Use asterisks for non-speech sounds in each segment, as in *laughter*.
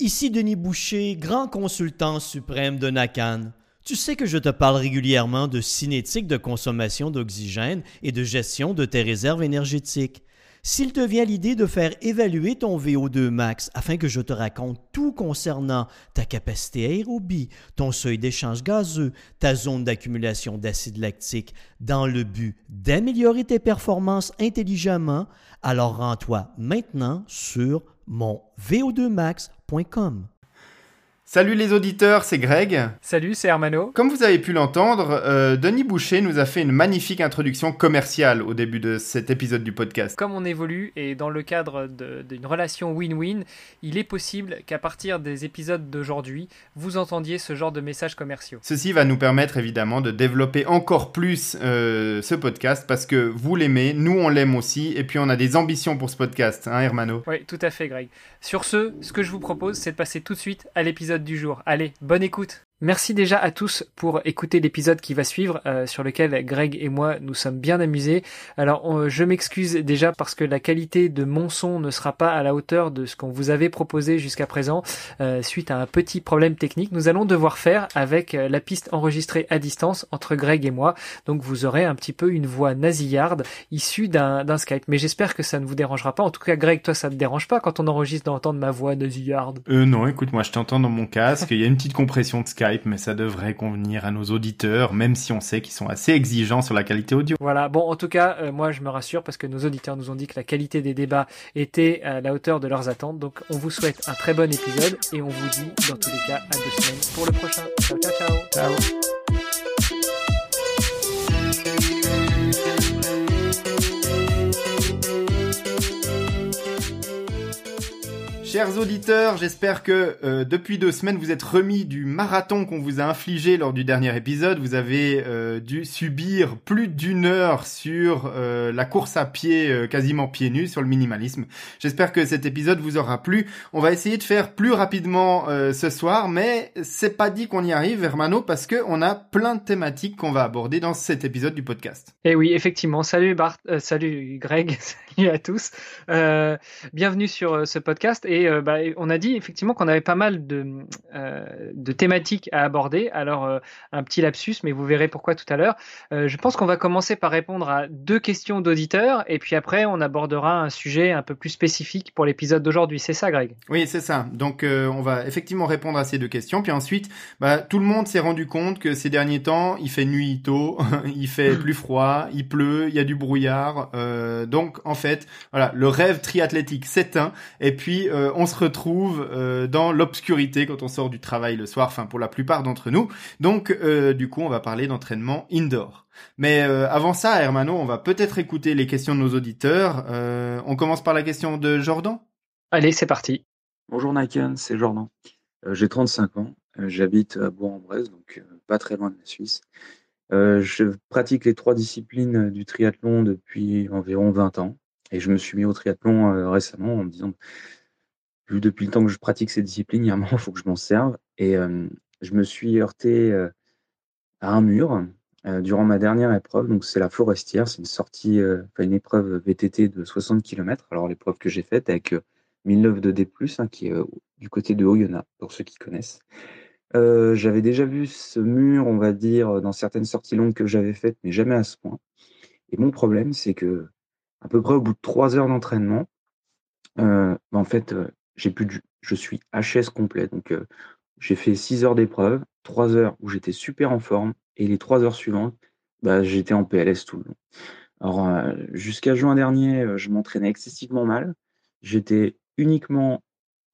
Ici Denis Boucher, grand consultant suprême de Nakan. Tu sais que je te parle régulièrement de cinétique de consommation d'oxygène et de gestion de tes réserves énergétiques. S'il te vient l'idée de faire évaluer ton VO2 max afin que je te raconte tout concernant ta capacité aérobie, ton seuil d'échange gazeux, ta zone d'accumulation d'acide lactique, dans le but d'améliorer tes performances intelligemment, alors rends-toi maintenant sur mon vo2max.com. Salut les auditeurs, c'est Greg. Salut, c'est Hermano. Comme vous avez pu l'entendre, euh, Denis Boucher nous a fait une magnifique introduction commerciale au début de cet épisode du podcast. Comme on évolue et dans le cadre d'une relation win-win, il est possible qu'à partir des épisodes d'aujourd'hui, vous entendiez ce genre de messages commerciaux. Ceci va nous permettre évidemment de développer encore plus euh, ce podcast parce que vous l'aimez, nous on l'aime aussi et puis on a des ambitions pour ce podcast, hein Hermano Oui, tout à fait Greg. Sur ce, ce que je vous propose, c'est de passer tout de suite à l'épisode du jour. Allez, bonne écoute Merci déjà à tous pour écouter l'épisode qui va suivre, euh, sur lequel Greg et moi nous sommes bien amusés. Alors je m'excuse déjà parce que la qualité de mon son ne sera pas à la hauteur de ce qu'on vous avait proposé jusqu'à présent, euh, suite à un petit problème technique. Nous allons devoir faire avec euh, la piste enregistrée à distance entre Greg et moi. Donc vous aurez un petit peu une voix nasillarde issue d'un Skype. Mais j'espère que ça ne vous dérangera pas. En tout cas, Greg, toi, ça ne te dérange pas quand on enregistre d'entendre ma voix nasillarde? Euh non, écoute, moi je t'entends dans mon casque. Il y a une petite compression de Skype mais ça devrait convenir à nos auditeurs, même si on sait qu'ils sont assez exigeants sur la qualité audio. Voilà, bon, en tout cas, euh, moi je me rassure parce que nos auditeurs nous ont dit que la qualité des débats était à la hauteur de leurs attentes. Donc on vous souhaite un très bon épisode et on vous dit dans tous les cas à deux semaines pour le prochain. Ciao, ciao, ciao. Ciao. Chers auditeurs, j'espère que euh, depuis deux semaines vous êtes remis du marathon qu'on vous a infligé lors du dernier épisode. Vous avez euh, dû subir plus d'une heure sur euh, la course à pied quasiment pieds nus sur le minimalisme. J'espère que cet épisode vous aura plu. On va essayer de faire plus rapidement ce soir, mais c'est pas dit qu'on y arrive, Hermano, parce que on a plein de thématiques qu'on va aborder dans cet épisode du podcast. Eh oui, effectivement. Salut Bart, salut Greg, *laughs* salut à tous. bienvenue sur ce podcast et euh, bah, on a dit effectivement qu'on avait pas mal de, euh, de thématiques à aborder. Alors, euh, un petit lapsus, mais vous verrez pourquoi tout à l'heure. je pense qu'on va commencer par répondre à deux questions d'auditeurs, et puis après, on abordera un sujet un peu plus spécifique pour l'épisode d'aujourd'hui. C'est ça, Greg? Oui, c'est ça. Donc, on va effectivement répondre à ces deux questions. Puis ensuite, bah, tout le monde s'est rendu compte que ces derniers temps, il fait nuit tôt, *laughs* il fait plus froid, il pleut, il y a du brouillard. donc, en fait, voilà, le rêve triathlétique s'éteint. Et puis, euh, on se retrouve euh, dans l'obscurité quand on sort du travail le soir, enfin pour la plupart d'entre nous. Donc euh, du coup, on va parler d'entraînement indoor. Mais avant ça, Hermano, on va peut-être écouter les questions de nos auditeurs. on commence par la question de Jordan. Allez, c'est parti. Bonjour Naken, c'est Jordan. J'ai 35 ans, j'habite à Bourg-en-Bresse, donc pas très loin de la Suisse. je pratique les trois disciplines du triathlon depuis environ 20 ans. Et je me suis mis au triathlon récemment en me disant depuis le temps que je pratique ces disciplines, il y a un moment, il faut que je m'en serve. Et je me suis heurté à un mur durant ma dernière épreuve. Donc, c'est la forestière. C'est une sortie, une épreuve VTT de 60 km. Alors, l'épreuve que j'ai faite avec 1009 de D, hein, qui est du côté de Oyonnax, pour ceux qui connaissent. j'avais déjà vu ce mur, on va dire, dans certaines sorties longues que j'avais faites, mais jamais à ce point. Et mon problème, c'est que, à peu près au bout de trois heures d'entraînement, en fait, j'ai plus je suis HS complet. Donc, j'ai fait 6 heures d'épreuve, 3 heures où j'étais super en forme, et les 3 heures suivantes, bah, j'étais en PLS tout le long. Alors, jusqu'à juin dernier, je m'entraînais excessivement mal. J'étais uniquement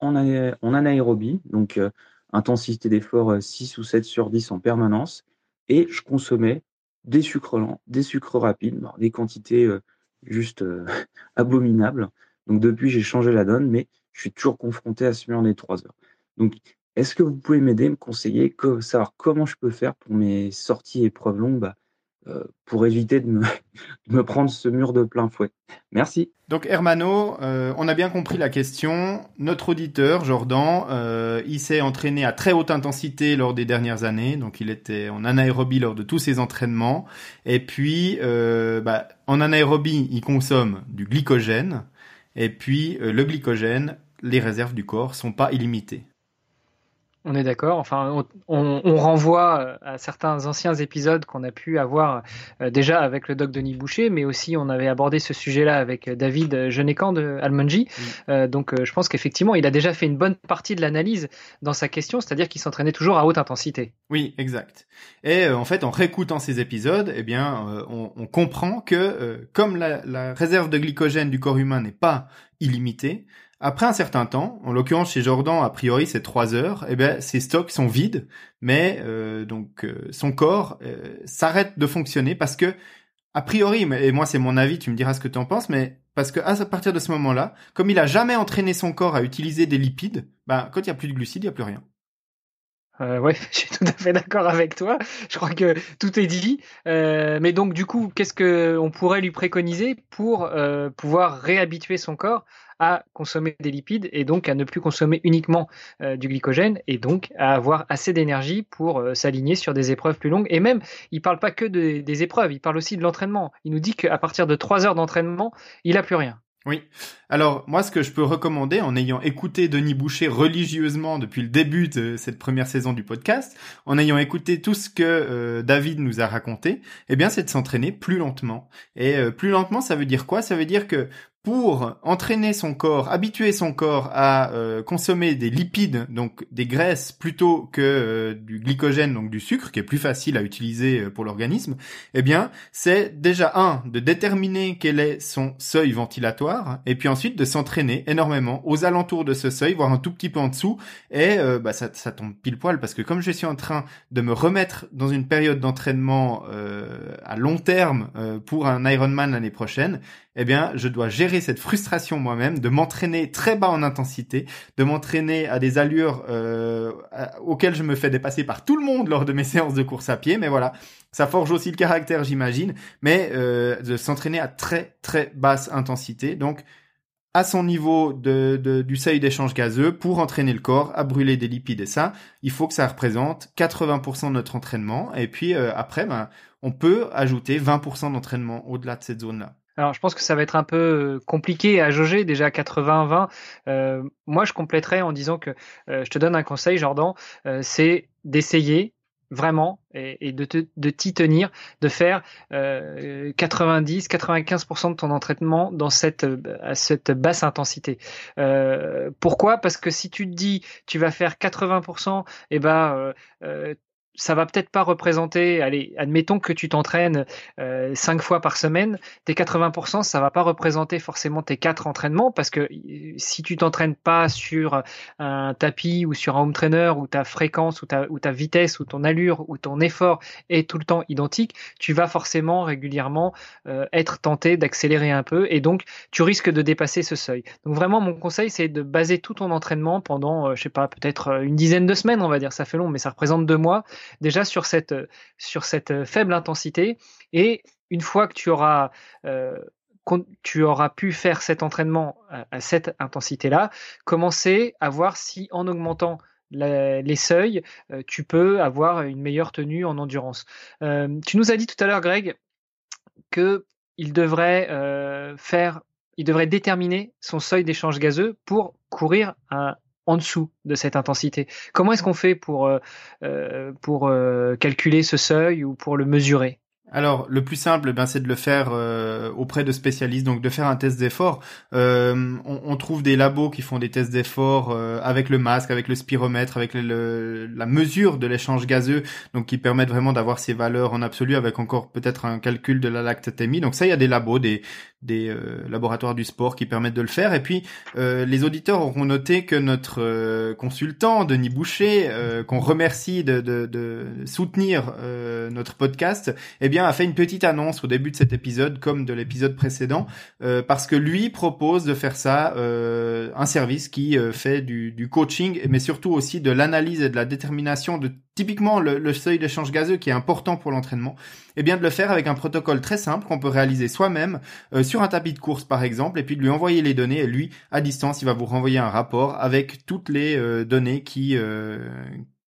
en, en anaérobie, donc intensité d'effort 6 ou 7 sur 10 en permanence, et je consommais des sucres lents, des sucres rapides, des quantités juste *laughs* abominables. Donc depuis, j'ai changé la donne, mais je suis toujours confronté à ce mur des trois heures. Donc, est-ce que vous pouvez m'aider, me conseiller, savoir comment je peux faire pour mes sorties épreuves longues bah, euh, pour éviter de me, *laughs* de me, prendre ce mur de plein fouet? Merci. Donc Hermano, euh, on a bien compris la question. Notre auditeur, Jordan, euh, il s'est entraîné à très haute intensité lors des dernières années, donc il était en anaérobie lors de tous ses entraînements. Et puis, bah, en anaérobie, il consomme du glycogène. Et puis, le glycogène, les réserves du corps sont pas illimitées. On est d'accord. Enfin, on, renvoie euh, à certains anciens épisodes qu'on a pu avoir euh, déjà avec le doc Denis Boucher, mais aussi on avait abordé ce sujet-là avec euh, David Genecan de Almonji. donc, je pense qu'effectivement, il a déjà fait une bonne partie de l'analyse dans sa question, c'est-à-dire qu'il s'entraînait toujours à haute intensité. Oui, exact. Et en fait, en réécoutant ces épisodes, eh bien, on, comprend que comme la, la réserve de glycogène du corps humain n'est pas illimitée, après un certain temps, en l'occurrence chez Jordan, a priori c'est trois heures, eh ben ses stocks sont vides, mais euh, donc euh, son corps euh, s'arrête de fonctionner parce que a priori, et moi c'est mon avis, tu me diras ce que tu en penses, mais parce que à partir de ce moment-là, comme il a jamais entraîné son corps à utiliser des lipides, ben quand il y a plus de glucides, il y a plus rien. Euh, ouais, *laughs* je suis tout à fait d'accord avec toi. Je crois que tout est dit. Mais donc, du coup, qu'est-ce que on pourrait lui préconiser pour pouvoir réhabituer son corps à consommer des lipides et donc à ne plus consommer uniquement euh, du glycogène et donc à avoir assez d'énergie pour euh, s'aligner sur des épreuves plus longues. Et même, il parle pas que de, des épreuves, il parle aussi de l'entraînement. Il nous dit qu'à partir de trois heures d'entraînement, il a plus rien. Oui. Alors moi, ce que je peux recommander, en ayant écouté Denis Boucher religieusement depuis le début de cette première saison du podcast, en ayant écouté tout ce que euh, David nous a raconté, eh bien, c'est de s'entraîner plus lentement. Et plus lentement, ça veut dire quoi? Ça veut dire que pour entraîner son corps, habituer son corps à euh, consommer des lipides, donc des graisses plutôt que euh, du glycogène, donc du sucre, qui est plus facile à utiliser euh, pour l'organisme, eh bien, c'est déjà un de déterminer quel est son seuil ventilatoire, et puis ensuite de s'entraîner énormément aux alentours de ce seuil, voire un tout petit peu en dessous, et bah, ça, ça tombe pile poil parce que comme je suis en train de me remettre dans une période d'entraînement à long terme pour un Ironman l'année prochaine, eh bien, je dois gérer cette frustration moi-même, de m'entraîner très bas en intensité, de m'entraîner à des allures euh, auxquelles je me fais dépasser par tout le monde lors de mes *laughs* séances de course à pied. Mais voilà, ça forge aussi le caractère, j'imagine. Mais euh, de s'entraîner à très très basse intensité, donc à son niveau de, du seuil d'échange gazeux pour entraîner le corps à brûler des lipides. Et ça, il faut que ça représente 80% de notre entraînement. Et puis euh, après, ben, on peut ajouter 20% d'entraînement au-delà de cette zone-là. Alors, je pense que ça va être un peu euh, compliqué à jauger, déjà 80-20. Euh, moi, je compléterais en disant que euh, je te donne un conseil, Jordan, c'est d'essayer vraiment et, de, de t'y tenir, de faire 90-95% de ton entraînement dans cette, à cette basse intensité. pourquoi? Parce que si tu te dis tu vas faire 80%, et eh ben ça va peut-être pas représenter, allez, admettons que tu t'entraînes euh, cinq fois par semaine, tes 80%, ça va pas représenter forcément tes quatre entraînements parce que euh, si tu t'entraînes pas sur un tapis ou sur un home trainer où ta fréquence ou ta, vitesse ou ton allure ou ton effort est tout le temps identique, tu vas forcément régulièrement euh, être tenté d'accélérer un peu et donc tu risques de dépasser ce seuil. Donc vraiment, mon conseil, c'est de baser tout ton entraînement pendant, je sais pas, peut-être une dizaine de semaines, on va dire, ça fait long, mais ça représente deux mois déjà sur cette, sur cette faible intensité. Et une fois que tu auras, euh, pu faire cet entraînement à, cette intensité-là, commencer à voir si en augmentant les seuils, euh, tu peux avoir une meilleure tenue en endurance. Euh, tu nous as dit tout à l'heure, Greg, que il devrait il devrait déterminer son seuil d'échange gazeux pour courir un, en dessous de cette intensité. Comment est-ce qu'on fait pour, euh, euh, pour euh, calculer ce seuil ou pour le mesurer? Alors, le plus simple, ben, c'est de le faire euh, auprès de spécialistes, donc de faire un test d'effort. Euh, on, trouve des labos qui font des tests d'effort euh, avec le masque, avec le spiromètre, avec le, la mesure de l'échange gazeux, donc qui permettent vraiment d'avoir ces valeurs en absolu, avec encore peut-être un calcul de la lactatémie. Donc ça, il y a des labos, des, des laboratoires du sport qui permettent de le faire. Et puis, les auditeurs auront noté que notre consultant, Denis Boucher, qu'on remercie de, de, de soutenir notre podcast, eh bien a fait une petite annonce au début de cet épisode, comme de l'épisode précédent, euh, parce que lui propose de faire ça, euh, un service qui euh, fait du, du, coaching, mais surtout aussi de l'analyse et de la détermination de typiquement le, seuil d'échange gazeux qui est important pour l'entraînement, eh bien de le faire avec un protocole très simple qu'on peut réaliser soi-même sur un tapis de course par exemple, et puis de lui envoyer les données, et lui, à distance, il va vous renvoyer un rapport avec toutes les données qui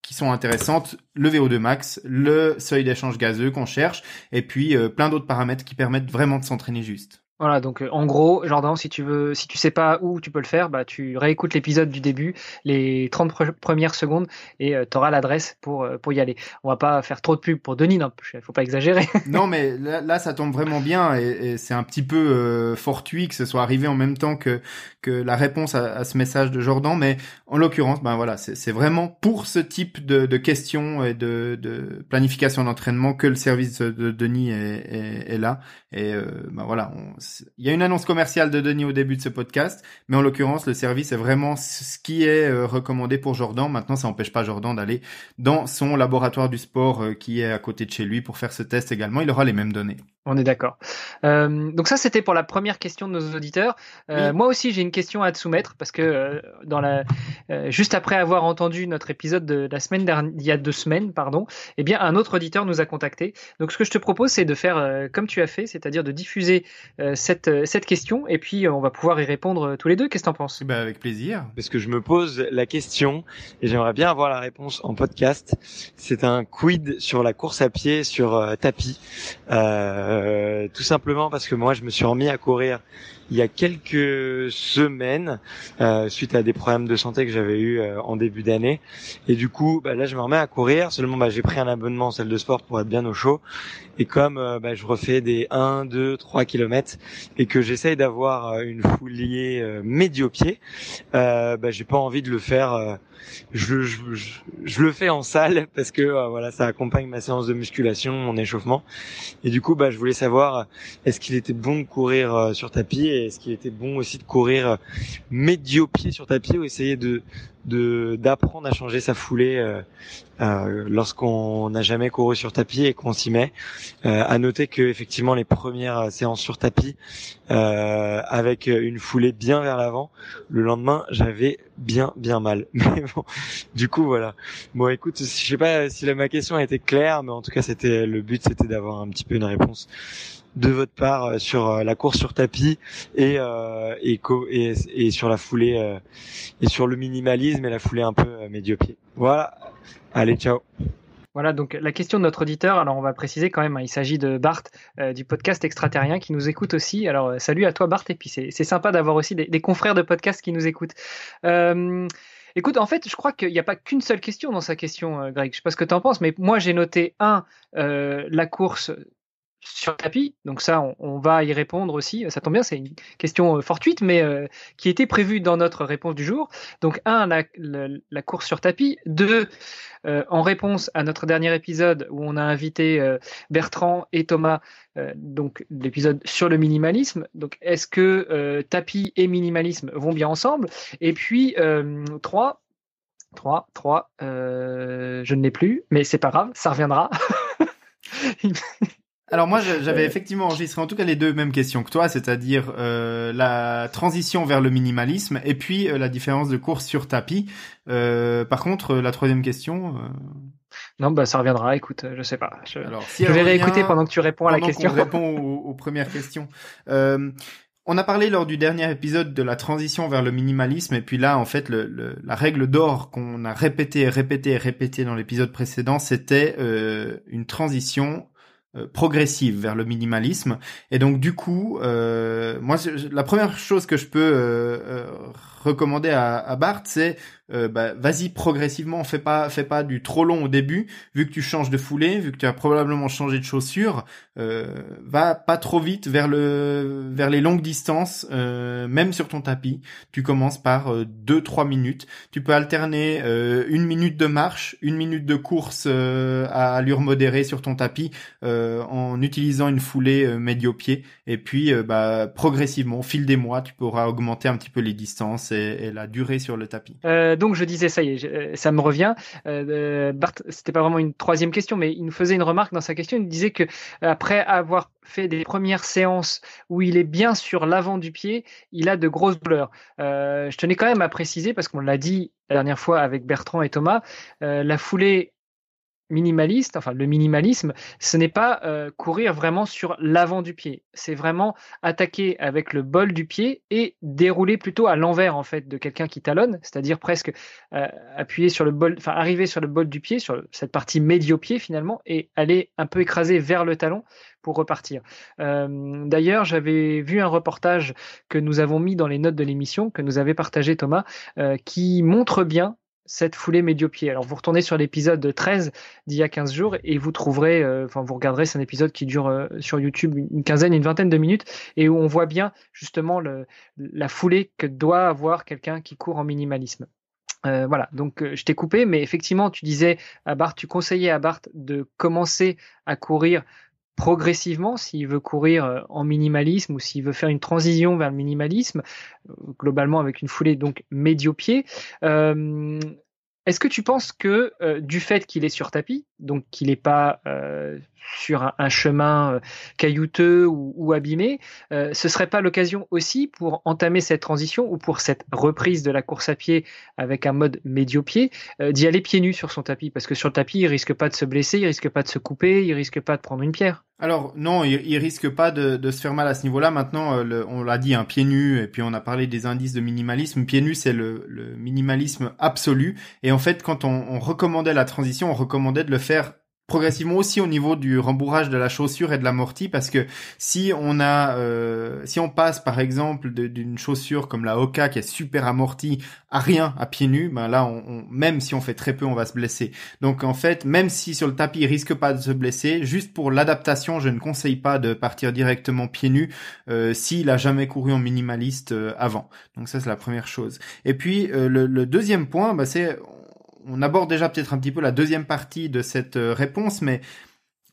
qui sont intéressantes, le VO2 max, le seuil d'échange gazeux qu'on cherche, et puis euh, plein d'autres paramètres qui permettent vraiment de s'entraîner juste. Voilà, donc euh, en gros, Jordan, si tu veux, si tu sais pas où tu peux le faire, bah tu réécoutes l'épisode du début, les 30 premières secondes, et euh, tu auras l'adresse pour, euh, pour y aller. On va pas faire trop de pub pour Denis, non, faut pas exagérer. *laughs* non, mais là, ça tombe vraiment bien, et, c'est un petit peu fortuit que ce soit arrivé en même temps que, que la réponse à, ce message de Jordan, mais en l'occurrence, ben voilà, c'est vraiment pour ce type de, questions et de, planification d'entraînement que le service de Denis est, est, est là, et ben voilà, on, il y a une annonce commerciale de Denis au début de ce podcast, mais en l'occurrence, le service est vraiment ce qui est euh, recommandé pour Jordan. Maintenant, ça n'empêche pas Jordan d'aller dans son laboratoire du sport euh, qui est à côté de chez lui pour faire ce test également. Il aura les mêmes données. On est d'accord. Euh, donc ça, c'était pour la première question de nos auditeurs. Euh, Moi aussi, j'ai une question à te soumettre parce que euh, dans la, euh, juste après avoir entendu notre épisode de la semaine dernière, il y a deux semaines, pardon, eh bien un autre auditeur nous a contacté. Donc ce que je te propose, c'est de faire euh, comme tu as fait, c'est-à-dire de diffuser cette cette question et puis on va pouvoir y répondre tous les deux. Qu'est-ce que t'en penses? Ben, Avec plaisir. Parce que je me pose la question et j'aimerais bien avoir la réponse en podcast. C'est un quid sur la course à pied sur tapis? Euh, euh, tout simplement parce que moi je me suis remis à courir il y a quelques semaines euh, suite à des problèmes de santé que j'avais eu euh, en début d'année. Et du coup bah, là je me remets à courir. Seulement bah, j'ai pris un abonnement en salle de sport pour être bien au chaud. Et comme bah, je refais des 1, 2, 3 kilomètres et que j'essaye d'avoir une foulée médio-pied bah, j'ai pas envie de le faire je, je, je, le fais en salle *laughs* parce que euh, voilà, ça accompagne ma séance de musculation, mon échauffement. Et du coup, bah, je voulais savoir est-ce qu'il était bon de courir euh, sur tapis est-ce qu'il était bon aussi de courir euh, médio-pied sur tapis ou essayer de d'apprendre à changer sa foulée euh, euh, lorsqu'on n'a jamais couru sur tapis et qu'on s'y met. Euh, à noter que effectivement les premières séances sur tapis euh, avec une foulée bien vers l'avant, le lendemain j'avais bien bien mal. *laughs* Mais bon, du coup voilà. Bon écoute, je sais pas si ma question a été claire, mais en tout cas c'était le but, c'était d'avoir un petit peu une réponse de votre part euh, sur euh, la course sur tapis et euh, et, et, et, sur la foulée et sur le minimalisme et la foulée un peu médio-pied. Voilà. Allez, ciao. Voilà, donc la question de notre auditeur, alors on va préciser quand même, hein, il s'agit de Bart du podcast Extraterrien qui nous écoute aussi. Alors salut à toi Bart, et puis c'est sympa d'avoir aussi des, des, confrères de podcast qui nous écoutent. Euh, écoute, en fait, je crois qu'il n'y a pas qu'une seule question dans sa question, Greg. Je sais pas ce que tu en penses, mais moi j'ai noté, un, euh, la course sur tapis. Donc ça, on, va y répondre aussi. Ça tombe bien, c'est une question euh, fortuite, mais euh, qui était prévue dans notre réponse du jour. Donc un, la, course sur tapis. Deux, euh, en réponse à notre dernier épisode où on a invité Bertrand et Thomas, donc l'épisode sur le minimalisme. Donc est-ce que tapis et minimalisme vont bien ensemble? Et puis trois. 3, 3, je ne l'ai plus, mais c'est pas grave, ça reviendra. *laughs* Alors moi, j'avais effectivement enregistré en tout cas les deux mêmes questions que toi, c'est-à-dire euh, la transition vers le minimalisme et puis euh, la différence de course sur tapis. Euh, par contre, la troisième question. Non, bah ça reviendra. Écoute, je sais pas. Je, Alors, si je vais réécouter pendant que tu réponds à la question. On répond aux, premières questions. On a parlé lors du dernier épisode de la transition vers le minimalisme et puis là en fait le, la règle d'or qu'on a répété, répété, répété dans l'épisode précédent, c'était une transition euh, progressive vers le minimalisme. Et donc du coup, euh, moi, la première chose que je peux euh, euh recommander à, à Bart, c'est euh, bah, vas-y progressivement, fais pas, fais pas du trop long au début, vu que tu changes de foulée, vu que tu as probablement changé de chaussure, euh, va pas trop vite vers le, vers les longues distances, euh, même sur ton tapis. Tu commences par 2-3 minutes. Tu peux alterner une minute de marche, une minute de course à allure modérée sur ton tapis, en utilisant une foulée médio-pied, et puis bah, progressivement, au fil des mois, tu pourras augmenter un petit peu les distances et, la durée sur le tapis. Euh, donc je disais, ça y est, euh, ça me revient. Euh, Bart, c'était pas vraiment une troisième question, mais il nous faisait une remarque dans sa question. Il disait que après avoir fait des premières séances où il est bien sur l'avant du pied, il a de grosses douleurs. je tenais quand même à préciser parce qu'on l'a dit la dernière fois avec Bertrand et Thomas, la foulée minimaliste, enfin le minimalisme, ce n'est pas euh, courir vraiment sur l'avant du pied. C'est vraiment attaquer avec le bol du pied et dérouler plutôt à l'envers en fait de quelqu'un qui talonne, c'est-à-dire presque euh, appuyer sur le bol, enfin arriver sur le bol du pied, sur cette partie médio-pied finalement, et aller un peu écraser vers le talon pour repartir. Euh, d'ailleurs, j'avais vu un reportage que nous avons mis dans les notes de l'émission, que nous avait partagé Thomas, qui montre bien cette foulée médio-pied. Alors vous retournez sur l'épisode 13 d'il y a 15 jours et vous trouverez, euh, enfin vous regarderez, c'est un épisode qui dure euh, sur YouTube une quinzaine, une vingtaine de minutes et où on voit bien justement la foulée que doit avoir quelqu'un qui court en minimalisme. Euh, voilà, donc je t'ai coupé, mais effectivement, tu disais à Bart, tu conseillais à Bart de commencer à courir progressivement s'il veut courir en minimalisme ou s'il veut faire une transition vers le minimalisme, globalement avec une foulée donc médio-pied. Euh, est-ce que tu penses que euh, du fait qu'il est sur tapis, donc qu'il n'est pas euh, sur un, chemin euh, caillouteux ou, abîmé, ce serait pas l'occasion aussi pour entamer cette transition ou pour cette reprise de la course à pied avec un mode médio-pied, d'y aller pieds nus sur son tapis Parce que sur le tapis, il risque pas de se blesser, il risque pas de se couper, il risque pas de prendre une pierre. Alors non, il, il risque pas de, se faire mal à ce niveau-là. Maintenant, on l'a dit, un pied nu, et puis on a parlé des indices de minimalisme. Pied nu, c'est le, minimalisme absolu. Et en fait, quand on, recommandait la transition, on recommandait de le faire progressivement aussi au niveau du rembourrage de la chaussure et de l'amorti parce que si on a euh, si on passe par exemple d'une chaussure comme la Oka qui est super amortie à rien à pieds nus ben là on, même si on fait très peu on va se blesser. Donc en fait même si sur le tapis il risque pas de se blesser juste pour l'adaptation je ne conseille pas de partir directement pieds nus euh, s'il a jamais couru en minimaliste euh, avant. Donc ça c'est la première chose. Et puis le, le, deuxième point ben, c'est on aborde déjà peut-être un petit peu la deuxième partie de cette euh, réponse, mais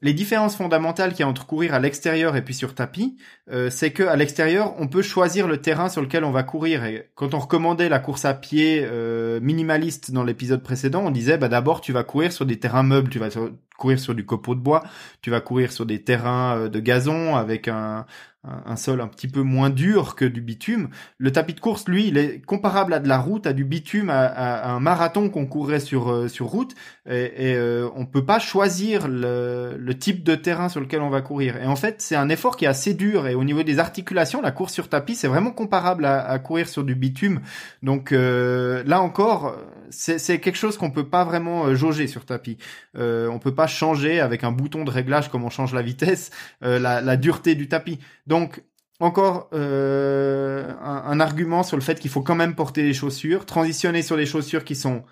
les différences fondamentales qu'il y a entre courir à l'extérieur et puis sur tapis, euh, c'est que à l'extérieur, on peut choisir le terrain sur lequel on va courir. Et quand on recommandait la course à pied euh, minimaliste dans l'épisode précédent, on disait bah d'abord tu vas courir sur des terrains meubles, tu vas courir sur du copeau de bois, tu vas courir sur des terrains de gazon avec un, un, sol un petit peu moins dur que du bitume. Le tapis de course, lui, il est comparable à de la route, à du bitume, à, un marathon qu'on courrait sur euh, sur route. Et, et euh, on peut pas choisir le, le, type de terrain sur lequel on va courir. Et en fait, c'est un effort qui est assez dur. Et au niveau des articulations, la course sur tapis, c'est vraiment comparable à, à, courir sur du bitume. Donc euh, là encore, c'est quelque chose qu'on peut pas vraiment euh, jauger sur tapis. Euh, on peut pas changer avec un bouton de réglage comme on change la vitesse la, la dureté du tapis. Donc encore euh, un, argument sur le fait qu'il faut quand même porter des chaussures, transitionner sur des chaussures qui sont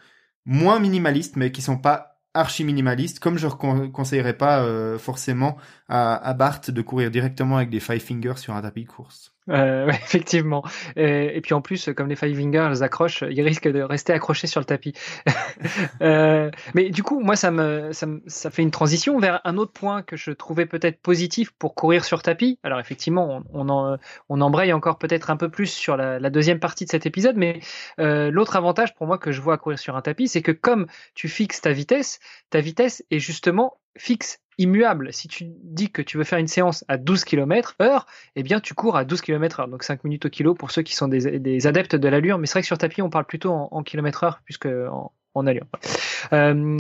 moins minimalistes, mais qui sont pas archi minimalistes, comme je ne conseillerais pas euh, forcément à, à Bart de courir directement avec des five fingers sur un tapis de course. Euh, *laughs* effectivement. Et, puis en plus, comme les five fingers accrochent, ils risquent de rester accrochés sur le tapis. *laughs* euh, mais du coup, moi, ça me, ça ça fait une transition vers un autre point que je trouvais peut-être positif pour courir sur tapis. Alors effectivement, on, on, on embraye encore peut-être un peu plus sur la, la, deuxième partie de cet épisode, mais euh, l'autre avantage pour moi que je vois à courir sur un tapis, c'est que comme tu fixes ta vitesse, ta vitesse est justement fixe immuable. Si tu dis que tu veux faire une séance à 12 km heure, eh bien tu cours à 12 km heure, donc 5 minutes au kilo pour ceux qui sont des, adeptes de l'allure. Mais c'est vrai que sur tapis, on parle plutôt en, en kilomètre heure puisque en, en allure. Euh,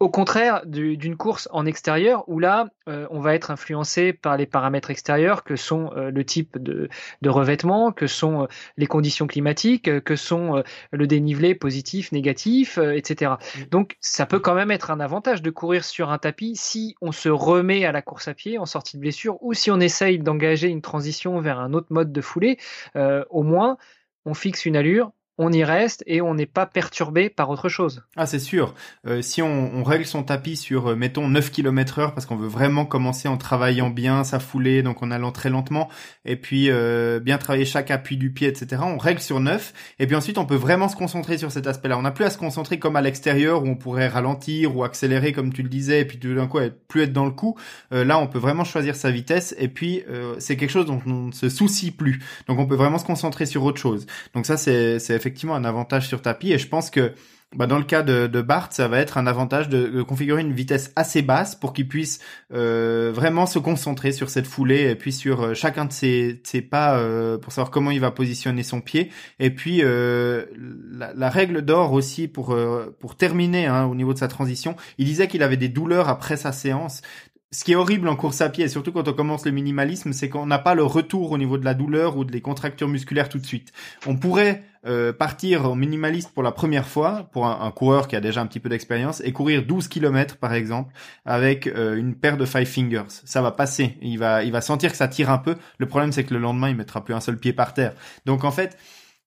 au contraire d'une course en extérieur où là, euh, on va être influencé par les paramètres extérieurs que sont euh, le type de, de, revêtement, que sont euh, les conditions climatiques, que sont le dénivelé positif, négatif, etc. Mm. Donc, ça peut quand même être un avantage de courir sur un tapis si on se remet à la course à pied en sortie de blessure ou si on essaye d'engager une transition vers un autre mode de foulée. au moins, on fixe une allure, on y reste et on n'est pas perturbé par autre chose. Ah c'est sûr. Euh, si on, règle son tapis sur, euh, mettons, 9 km heure parce qu'on veut vraiment commencer en travaillant bien sa foulée, donc en allant très lentement, et puis euh, bien travailler chaque appui du pied, etc., on règle sur 9, et puis ensuite on peut vraiment se concentrer sur cet aspect-là. On n'a plus à se concentrer comme à l'extérieur où on pourrait ralentir ou accélérer comme tu le disais, et puis tout d'un coup plus être dans le coup. là on peut vraiment choisir sa vitesse, et puis c'est quelque chose dont on ne se soucie plus. Donc on peut vraiment se concentrer sur autre chose. Donc ça c'est effectivement effectivement un avantage sur tapis et je pense que bah, dans le cas de, de Bart, ça va être un avantage de, configurer une vitesse assez basse pour qu'il puisse euh, vraiment se concentrer sur cette foulée et puis sur euh, chacun de ses, pas euh, pour savoir comment il va positionner son pied. Et puis la, la, règle d'or aussi pour pour terminer hein, au niveau de sa transition, il disait qu'il avait des douleurs après sa séance ce qui est horrible en course à pied, et surtout quand on commence le minimalisme, c'est qu'on n'a pas le retour au niveau de la douleur ou des contractures musculaires tout de suite. On pourrait euh, partir en minimaliste pour la première fois, pour un, coureur qui a déjà un petit peu d'expérience, et courir 12 km par exemple, avec euh, une paire de five fingers. Ça va passer. Il va, il va sentir que ça tire un peu. Le problème, c'est que le lendemain, il mettra plus un seul pied par terre. Donc en fait,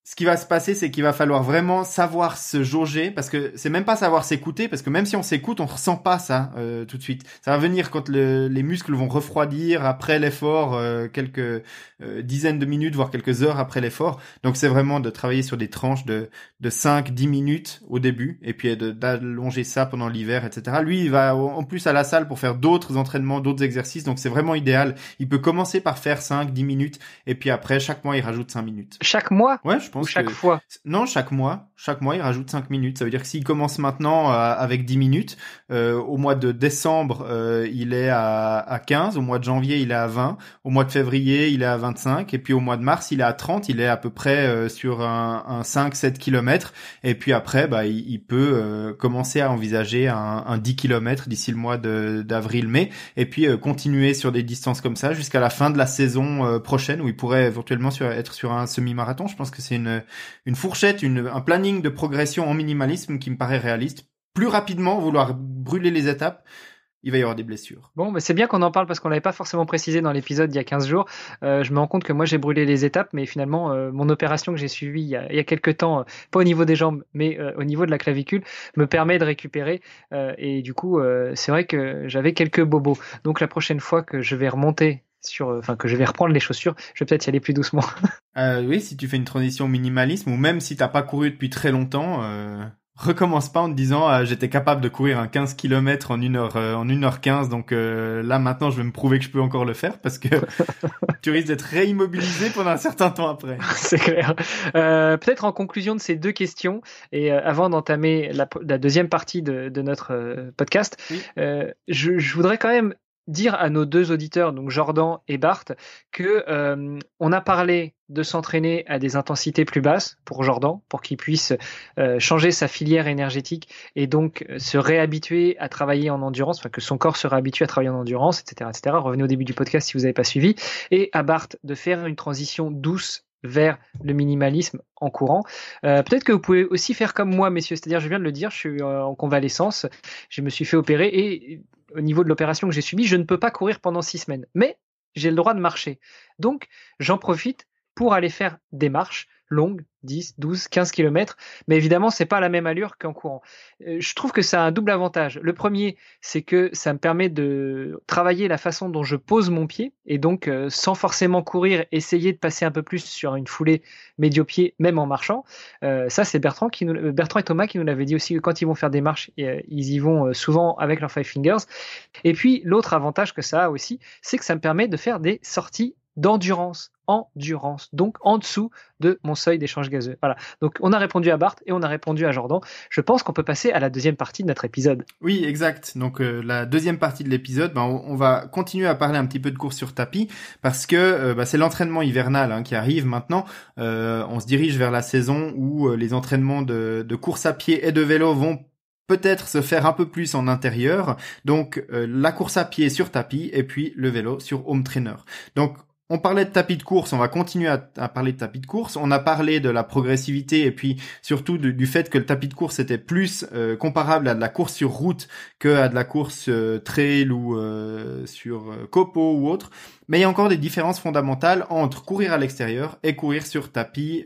ce qui va se passer, c'est qu'il va falloir vraiment savoir se jauger, parce que c'est même pas savoir s'écouter, parce que même si on s'écoute, on ressent pas ça euh, tout de suite. Ça va venir quand les muscles vont refroidir après l'effort, euh, quelques euh, dizaines de minutes, voire quelques heures après l'effort. Donc c'est vraiment de travailler sur des tranches de, de 5-10 minutes au début, et puis d'allonger ça pendant l'hiver, etc. Lui, il va en plus à la salle pour faire d'autres entraînements, d'autres exercices, donc c'est vraiment idéal. Il peut commencer par faire 5-10 minutes, et puis après, chaque mois, il rajoute 5 minutes. Chaque mois? Ouais, je chaque fois Non, chaque mois. Chaque mois, il rajoute 5 minutes. Ça veut dire que s'il commence maintenant euh, avec 10 minutes, euh, au mois de décembre, euh, il est à, à 15. Au mois de janvier, il est à 20. Au mois de février, il est à 25. Et puis au mois de mars, il est à 30. Il est à peu près sur un, un 5-7 km. Et puis après, bah, il, peut commencer à envisager un, un 10 km d'ici le mois d'avril-mai. Et puis continuer sur des distances comme ça jusqu'à la fin de la saison prochaine où il pourrait éventuellement sur, être sur un semi-marathon. Je pense que c'est une, une fourchette, un planning de progression en minimalisme qui me paraît réaliste. Plus rapidement, vouloir brûler les étapes, il va y avoir des blessures. Bon, mais c'est bien qu'on en parle parce qu'on l'avait pas forcément précisé dans l'épisode il y a 15 jours. Euh, je me rends compte que moi j'ai brûlé les étapes, mais finalement euh, mon opération que j'ai suivie il y, a, il y a quelques temps, euh, pas au niveau des jambes, mais au niveau de la clavicule, me permet de récupérer. et du coup, c'est vrai que j'avais quelques bobos. Donc la prochaine fois que je vais remonter sur, enfin que je vais reprendre les chaussures, je vais peut-être y aller plus doucement. *laughs* Euh, oui, si tu fais une transition minimalisme ou même si t'as pas couru depuis très longtemps, euh, recommence pas en te disant euh, j'étais capable de courir un 15 km en 1 heure en 1 heure 15 donc là maintenant je vais me prouver que je peux encore le faire parce que *laughs* tu risques d'être réimmobilisé pendant un certain temps après. *laughs* C'est clair. Peut-être en conclusion de ces deux questions et avant d'entamer la, deuxième partie de, notre podcast, je, je voudrais quand même dire à nos deux auditeurs, donc Jordan et Bart, que euh, on a parlé de s'entraîner à des intensités plus basses pour Jordan, pour qu'il puisse euh, changer sa filière énergétique et donc euh, se réhabituer à travailler en endurance, enfin que son corps se réhabitue à travailler en endurance, etc., etc. Revenez au début du podcast si vous n'avez pas suivi. Et à Bart de faire une transition douce vers le minimalisme en courant. Peut-être que vous pouvez aussi faire comme moi, messieurs. C'est-à-dire, je viens de le dire, je suis en convalescence, je me suis fait opérer et au niveau de l'opération que j'ai subie, je ne peux pas courir pendant six semaines. Mais j'ai le droit de marcher. Donc, j'en profite pour aller faire des marches longues, 10, 12, 15 km, mais évidemment, c'est pas la même allure qu'en courant. Euh, je trouve que ça a un double avantage. Le premier, c'est que ça me permet de travailler la façon dont je pose mon pied, et donc, euh, sans forcément courir, essayer de passer un peu plus sur une foulée médio-pied, même en marchant. Euh, ça, c'est Bertrand, qui Bertrand et Thomas qui nous l'avaient dit aussi que quand ils vont faire des marches, ils y vont souvent avec leurs five fingers. Et puis, l'autre avantage que ça a aussi, c'est que ça me permet de faire des sorties d'endurance endurance, donc en dessous de mon seuil d'échange gazeux. Voilà. Donc on a répondu à Bart et on a répondu à Jordan. Je pense qu'on peut passer à la deuxième partie de notre épisode. Oui, exact. Donc euh, la deuxième partie de l'épisode, ben, on, va continuer à parler un petit peu de course sur tapis parce que euh, ben, c'est l'entraînement hivernal hein, qui arrive maintenant. Euh, on se dirige vers la saison où les entraînements de, de course à pied et de vélo vont peut-être se faire un peu plus en intérieur. Donc la course à pied sur tapis et puis le vélo sur home trainer. Donc on parlait de tapis de course, on va continuer à, parler de tapis de course. On a parlé de la progressivité et puis surtout du, fait que le tapis de course était plus euh, comparable à de la course sur route que à de la course euh, trail ou euh, sur copo ou autre. Mais il y a encore des différences fondamentales entre courir à l'extérieur et courir sur tapis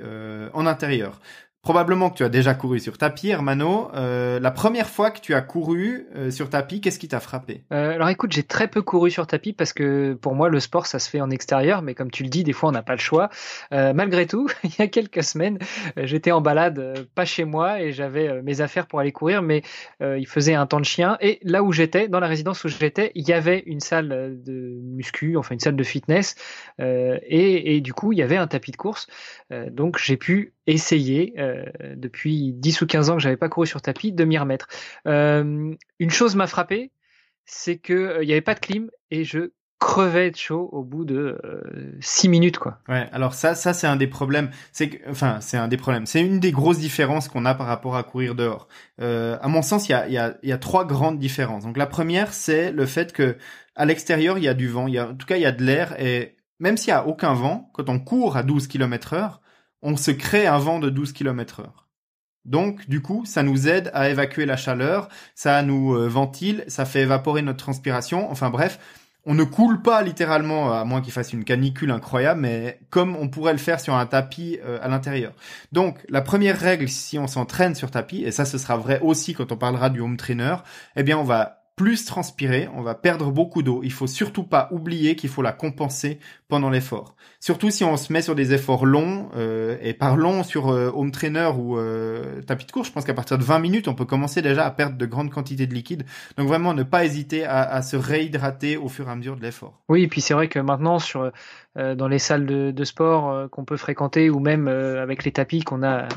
en intérieur. Probablement que tu as déjà couru sur tapis, Hermano. Euh, la première fois que tu as couru euh, sur tapis, qu'est-ce qui t'a frappé? Euh, Alors écoute, j'ai très peu couru sur tapis parce que pour moi, le sport, ça se fait en extérieur, mais comme tu le dis, des fois, on n'a pas le choix. malgré tout, *laughs* il y a quelques semaines, j'étais en balade, pas chez moi, et j'avais mes affaires pour aller courir, mais il faisait un temps de chien. Et là où j'étais, dans la résidence où j'étais, il y avait une salle de muscu, enfin une salle de fitness, et, et, du coup, il y avait un tapis de course. donc j'ai pu essayer depuis 10 ou 15 ans que j'avais pas couru sur tapis de m'y remettre. une chose m'a frappé, c'est que il n'y avait pas de clim et je crevait de chaud au bout de euh, six minutes quoi. Ouais, alors ça ça c'est un des problèmes, c'est enfin, c'est un des problèmes. C'est une des grosses différences qu'on a par rapport à courir dehors. Euh, à mon sens, il y a il y a il y a trois grandes différences. Donc la première, c'est le fait que à l'extérieur, il y a du vent, il y a en tout cas il y a de l'air et même s'il y a aucun vent, quand on court à 12 km/h, on se crée un vent de 12 km/h. Donc, du coup, ça nous aide à évacuer la chaleur, ça nous euh, ventile, ça fait évaporer notre transpiration. Enfin bref, on ne coule pas littéralement, à moins qu'il fasse une canicule incroyable, mais comme on pourrait le faire sur un tapis euh, à l'intérieur. Donc, la première règle, si on s'entraîne sur tapis, et ça ce sera vrai aussi quand on parlera du home trainer, eh bien on va plus transpirer, on va perdre beaucoup d'eau. Il faut surtout pas oublier qu'il faut la compenser pendant l'effort. Surtout si on se met sur des efforts longs, euh, et par long sur euh, home trainer ou euh, tapis de course, je pense qu'à partir de 20 minutes, on peut commencer déjà à perdre de grandes quantités de liquide. Donc vraiment, ne pas hésiter à, se réhydrater au fur et à mesure de l'effort. Oui, et puis c'est vrai que maintenant, dans les salles de, sport qu'on peut fréquenter ou même avec les tapis qu'on a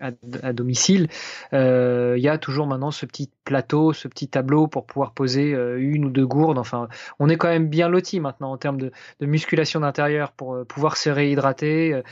à, domicile, il y a toujours maintenant ce petit plateau, ce petit tableau pour pouvoir poser une ou deux gourdes. Enfin, on est quand même bien loti maintenant en termes de musculation d'intérieur pour pouvoir se réhydrater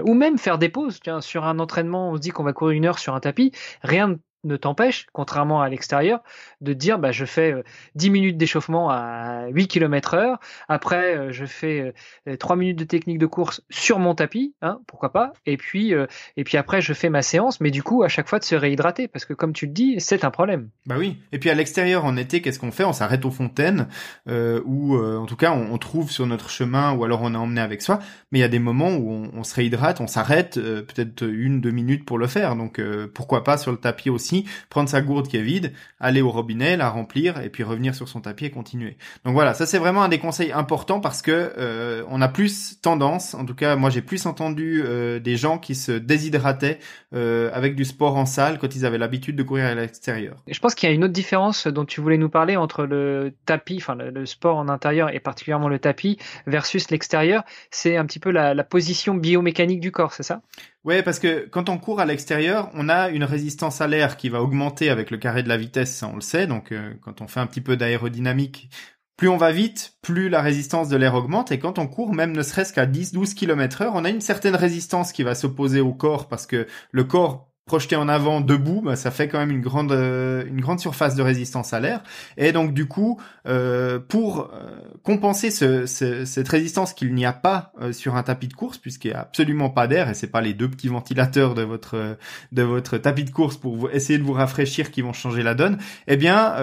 ou même faire des pauses. Sur un entraînement, on se dit qu'on va courir une heure sur un tapis, rien ne t'empêche, contrairement à l'extérieur, de dire bah, je fais 10 euh, minutes d'échauffement à 8 km heure, après euh, je fais 3 euh, minutes de technique de course sur mon tapis, hein, pourquoi pas, et puis, et puis après je fais ma séance, mais du coup à chaque fois de se réhydrater, parce que comme tu le dis, c'est un problème. Bah oui, et puis à l'extérieur en été, qu'est-ce qu'on fait? On s'arrête aux fontaines, ou en tout cas on, trouve sur notre chemin, ou alors on est emmené avec soi, mais il y a des moments où on, on se réhydrate, on s'arrête peut-être une, deux minutes pour le faire, donc pourquoi pas sur le tapis aussi prendre sa gourde qui est vide, aller au robinet, la remplir et puis revenir sur son tapis et continuer. Donc voilà, ça c'est vraiment un des conseils importants parce que euh, on a plus tendance, en tout cas moi j'ai plus entendu euh, des gens qui se déshydrataient euh, avec du sport en salle quand ils avaient l'habitude de courir à l'extérieur. Je pense qu'il y a une autre différence dont tu voulais nous parler entre le tapis, enfin le, sport en intérieur et particulièrement le tapis versus l'extérieur, c'est un petit peu la, la position biomécanique du corps, c'est ça? Ouais, parce que quand on court à l'extérieur, on a une résistance à l'air qui va augmenter avec le carré de la vitesse, ça on le sait. Donc euh, quand on fait un petit peu d'aérodynamique, plus on va vite, plus la résistance de l'air augmente. Et quand on court, même ne serait-ce qu'à 10-12 km heure, on a une certaine résistance qui va s'opposer au corps parce que le corps projeté en avant debout, bah, ça fait quand même une grande euh, une grande surface de résistance à l'air. Et donc du coup, euh, pour euh, compenser ce, cette résistance qu'il n'y a pas sur un tapis de course, puisqu'il n'y a absolument pas d'air, et c'est pas les deux petits ventilateurs de votre de votre tapis de course pour essayer de vous rafraîchir qui vont changer la donne. Eh bien,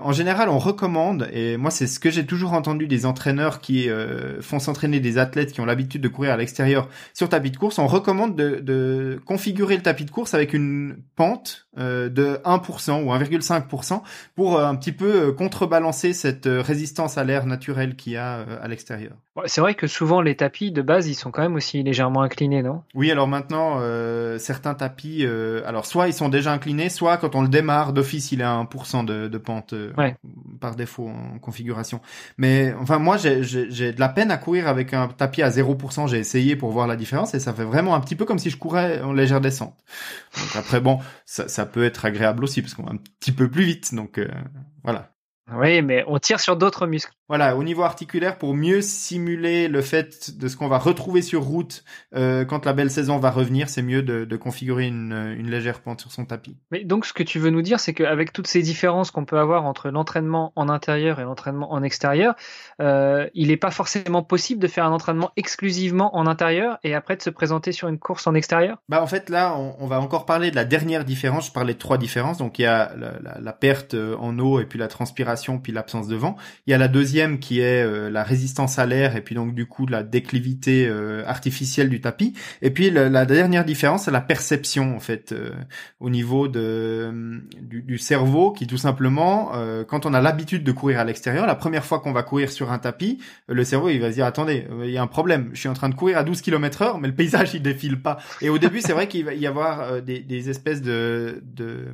en général, on recommande, et moi c'est ce que j'ai toujours entendu des entraîneurs qui font s'entraîner des athlètes qui ont l'habitude de courir à l'extérieur sur tapis de course, on recommande de, de configurer le tapis de course avec une pente euh, de 1% ou 1,5% pour euh, un petit peu euh, contrebalancer cette résistance à l'air naturel qu'il y a à l'extérieur. C'est vrai que souvent les tapis de base ils sont quand même aussi légèrement inclinés, non? Oui, alors maintenant certains tapis, alors soit ils sont déjà inclinés, soit quand on le démarre d'office il à 1% de, de pente par défaut en configuration. Mais enfin moi j'ai de la peine à courir avec un tapis à 0%. J'ai essayé pour voir la différence et ça fait vraiment un petit peu comme si je courais en légère descente. Donc après bon, ça, peut être agréable aussi parce qu'on va un petit peu plus vite. Donc euh, voilà. Oui, mais on tire sur d'autres muscles. Voilà, au niveau articulaire, pour mieux simuler le fait de ce qu'on va retrouver sur route euh, quand la belle saison va revenir, c'est mieux de, de configurer une, une, légère pente sur son tapis. Mais donc, ce que tu veux nous dire, c'est qu'avec toutes ces différences qu'on peut avoir entre l'entraînement en intérieur et l'entraînement en extérieur, euh, il n'est pas forcément possible de faire un entraînement exclusivement en intérieur et après de se présenter sur une course en extérieur? Bah en fait, là, on, on va encore parler de la dernière différence. Je parlais de trois différences. Donc, il y a la, la, la perte en eau et puis la transpiration puis l'absence de vent. Il y a la deuxième qui est euh, la résistance à l'air et puis donc du coup la déclivité euh, artificielle du tapis. Et puis la, dernière différence, c'est la perception en fait euh, au niveau de du, cerveau qui tout simplement, quand on a l'habitude de courir à l'extérieur, la première fois qu'on va courir sur un tapis, le cerveau il va se dire attendez, il y a un problème, je suis en train de courir à 12 km heure, mais le paysage il défile pas. Et au début c'est vrai qu'il va y avoir des, des espèces de, de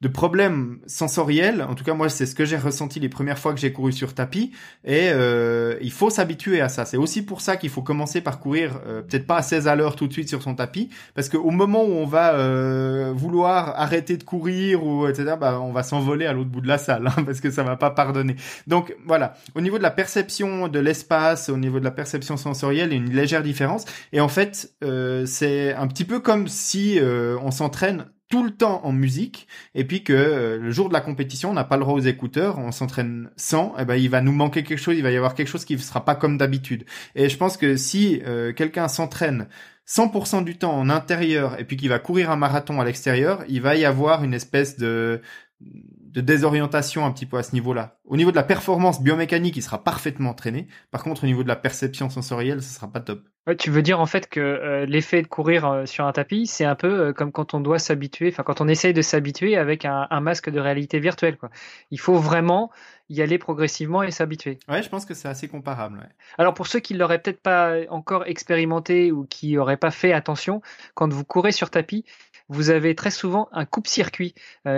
de problèmes sensoriels. En tout cas, moi, c'est ce que j'ai ressenti les premières fois que j'ai couru sur tapis. Et euh, il faut s'habituer à ça. C'est aussi pour ça qu'il faut commencer par courir, euh, peut-être pas à 16 à l'heure tout de suite sur son tapis, parce qu'au moment où on va euh, vouloir arrêter de courir ou etc., bah, on va s'envoler à l'autre bout de la salle, hein, *laughs* parce que ça va pas pardonner. Donc voilà, au niveau de la perception de l'espace, au niveau de la perception sensorielle, il y a une légère différence. Et en fait, euh, c'est un petit peu comme si on s'entraîne tout le temps en musique et puis que euh, le jour de la compétition on n'a pas le droit aux écouteurs on s'entraîne sans et eh ben il va nous manquer quelque chose il va y avoir quelque chose qui ne sera pas comme d'habitude et je pense que si euh, quelqu'un s'entraîne 100% du temps en intérieur et puis qu'il va courir un marathon à l'extérieur il va y avoir une espèce de de désorientation un petit peu à ce niveau-là. Au niveau de la performance biomécanique, il sera parfaitement entraîné. Par contre, au niveau de la perception sensorielle, ce sera pas top. Tu veux dire en fait que euh, l'effet de courir euh, sur un tapis, c'est un peu euh, comme quand on doit s'habituer, enfin quand on essaye de s'habituer avec un, masque de réalité virtuelle. Quoi. Il faut vraiment y aller progressivement et s'habituer. Ouais, je pense que c'est assez comparable. Alors pour ceux qui l'auraient peut-être pas encore expérimenté ou qui n'auraient pas fait attention, quand vous courez sur tapis, vous avez très souvent un coupe-circuit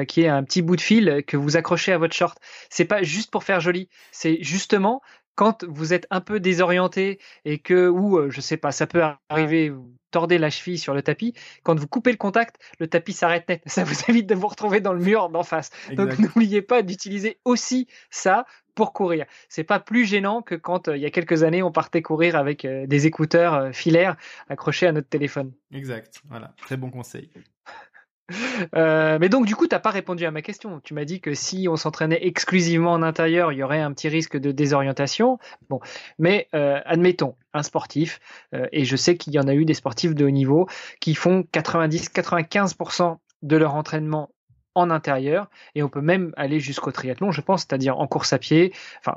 qui est un petit bout de fil que vous accrochez à votre short. C'est pas juste pour faire joli, c'est justement quand vous êtes un peu désorienté et que ou euh, je sais pas, ça peut arriver, vous tordez la cheville sur le tapis, quand vous coupez le contact, le tapis s'arrête net. *laughs* Ça vous évite de vous retrouver dans le mur d'en face. Donc n'oubliez pas d'utiliser aussi ça pour courir. C'est pas plus gênant que quand euh, il y a quelques années on partait courir avec des écouteurs filaires accrochés à notre téléphone. Exact. Voilà, très bon conseil. Euh, mais donc, du coup, tu n'as pas répondu à ma question. Tu m'as dit que si on s'entraînait exclusivement en intérieur, il y aurait un petit risque de désorientation. Bon, mais euh, admettons, un sportif, euh, et je sais qu'il y en a eu des sportifs de haut niveau qui font 90-95% de leur entraînement en intérieur et on peut même aller jusqu'au triathlon je pense c'est-à-dire en course à pied enfin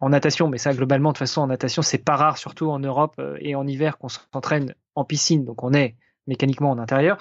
en natation mais ça globalement de toute façon en natation c'est pas rare surtout en Europe et en hiver qu'on s'entraîne en piscine donc on est mécaniquement en intérieur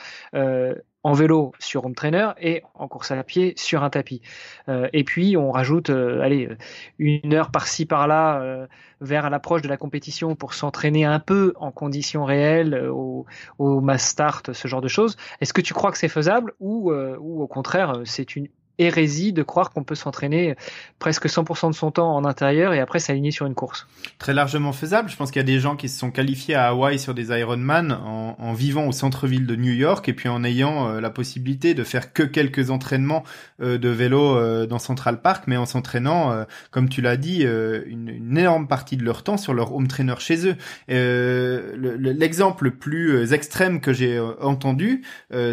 en vélo sur home trainer et en course à pied sur un tapis. Euh, et puis on rajoute, euh, allez, une heure par-ci par-là euh, vers l'approche de la compétition pour s'entraîner un peu en conditions réelles au, au mass start, ce genre de choses. Est-ce que tu crois que c'est faisable ou, ou au contraire c'est une hérésie de croire qu'on peut s'entraîner presque 100% de son temps en intérieur et après s'aligner sur une course. Très largement faisable. Je pense qu'il y a des gens qui se sont qualifiés à Hawaï sur des Ironman en, en vivant au centre-ville de New York et puis en ayant euh, la possibilité de faire que quelques entraînements euh, de vélo euh, dans Central Park, mais en s'entraînant, comme tu l'as dit, une, une, énorme partie de leur temps sur leur home trainer chez eux. L'exemple le, plus extrême que j'ai entendu,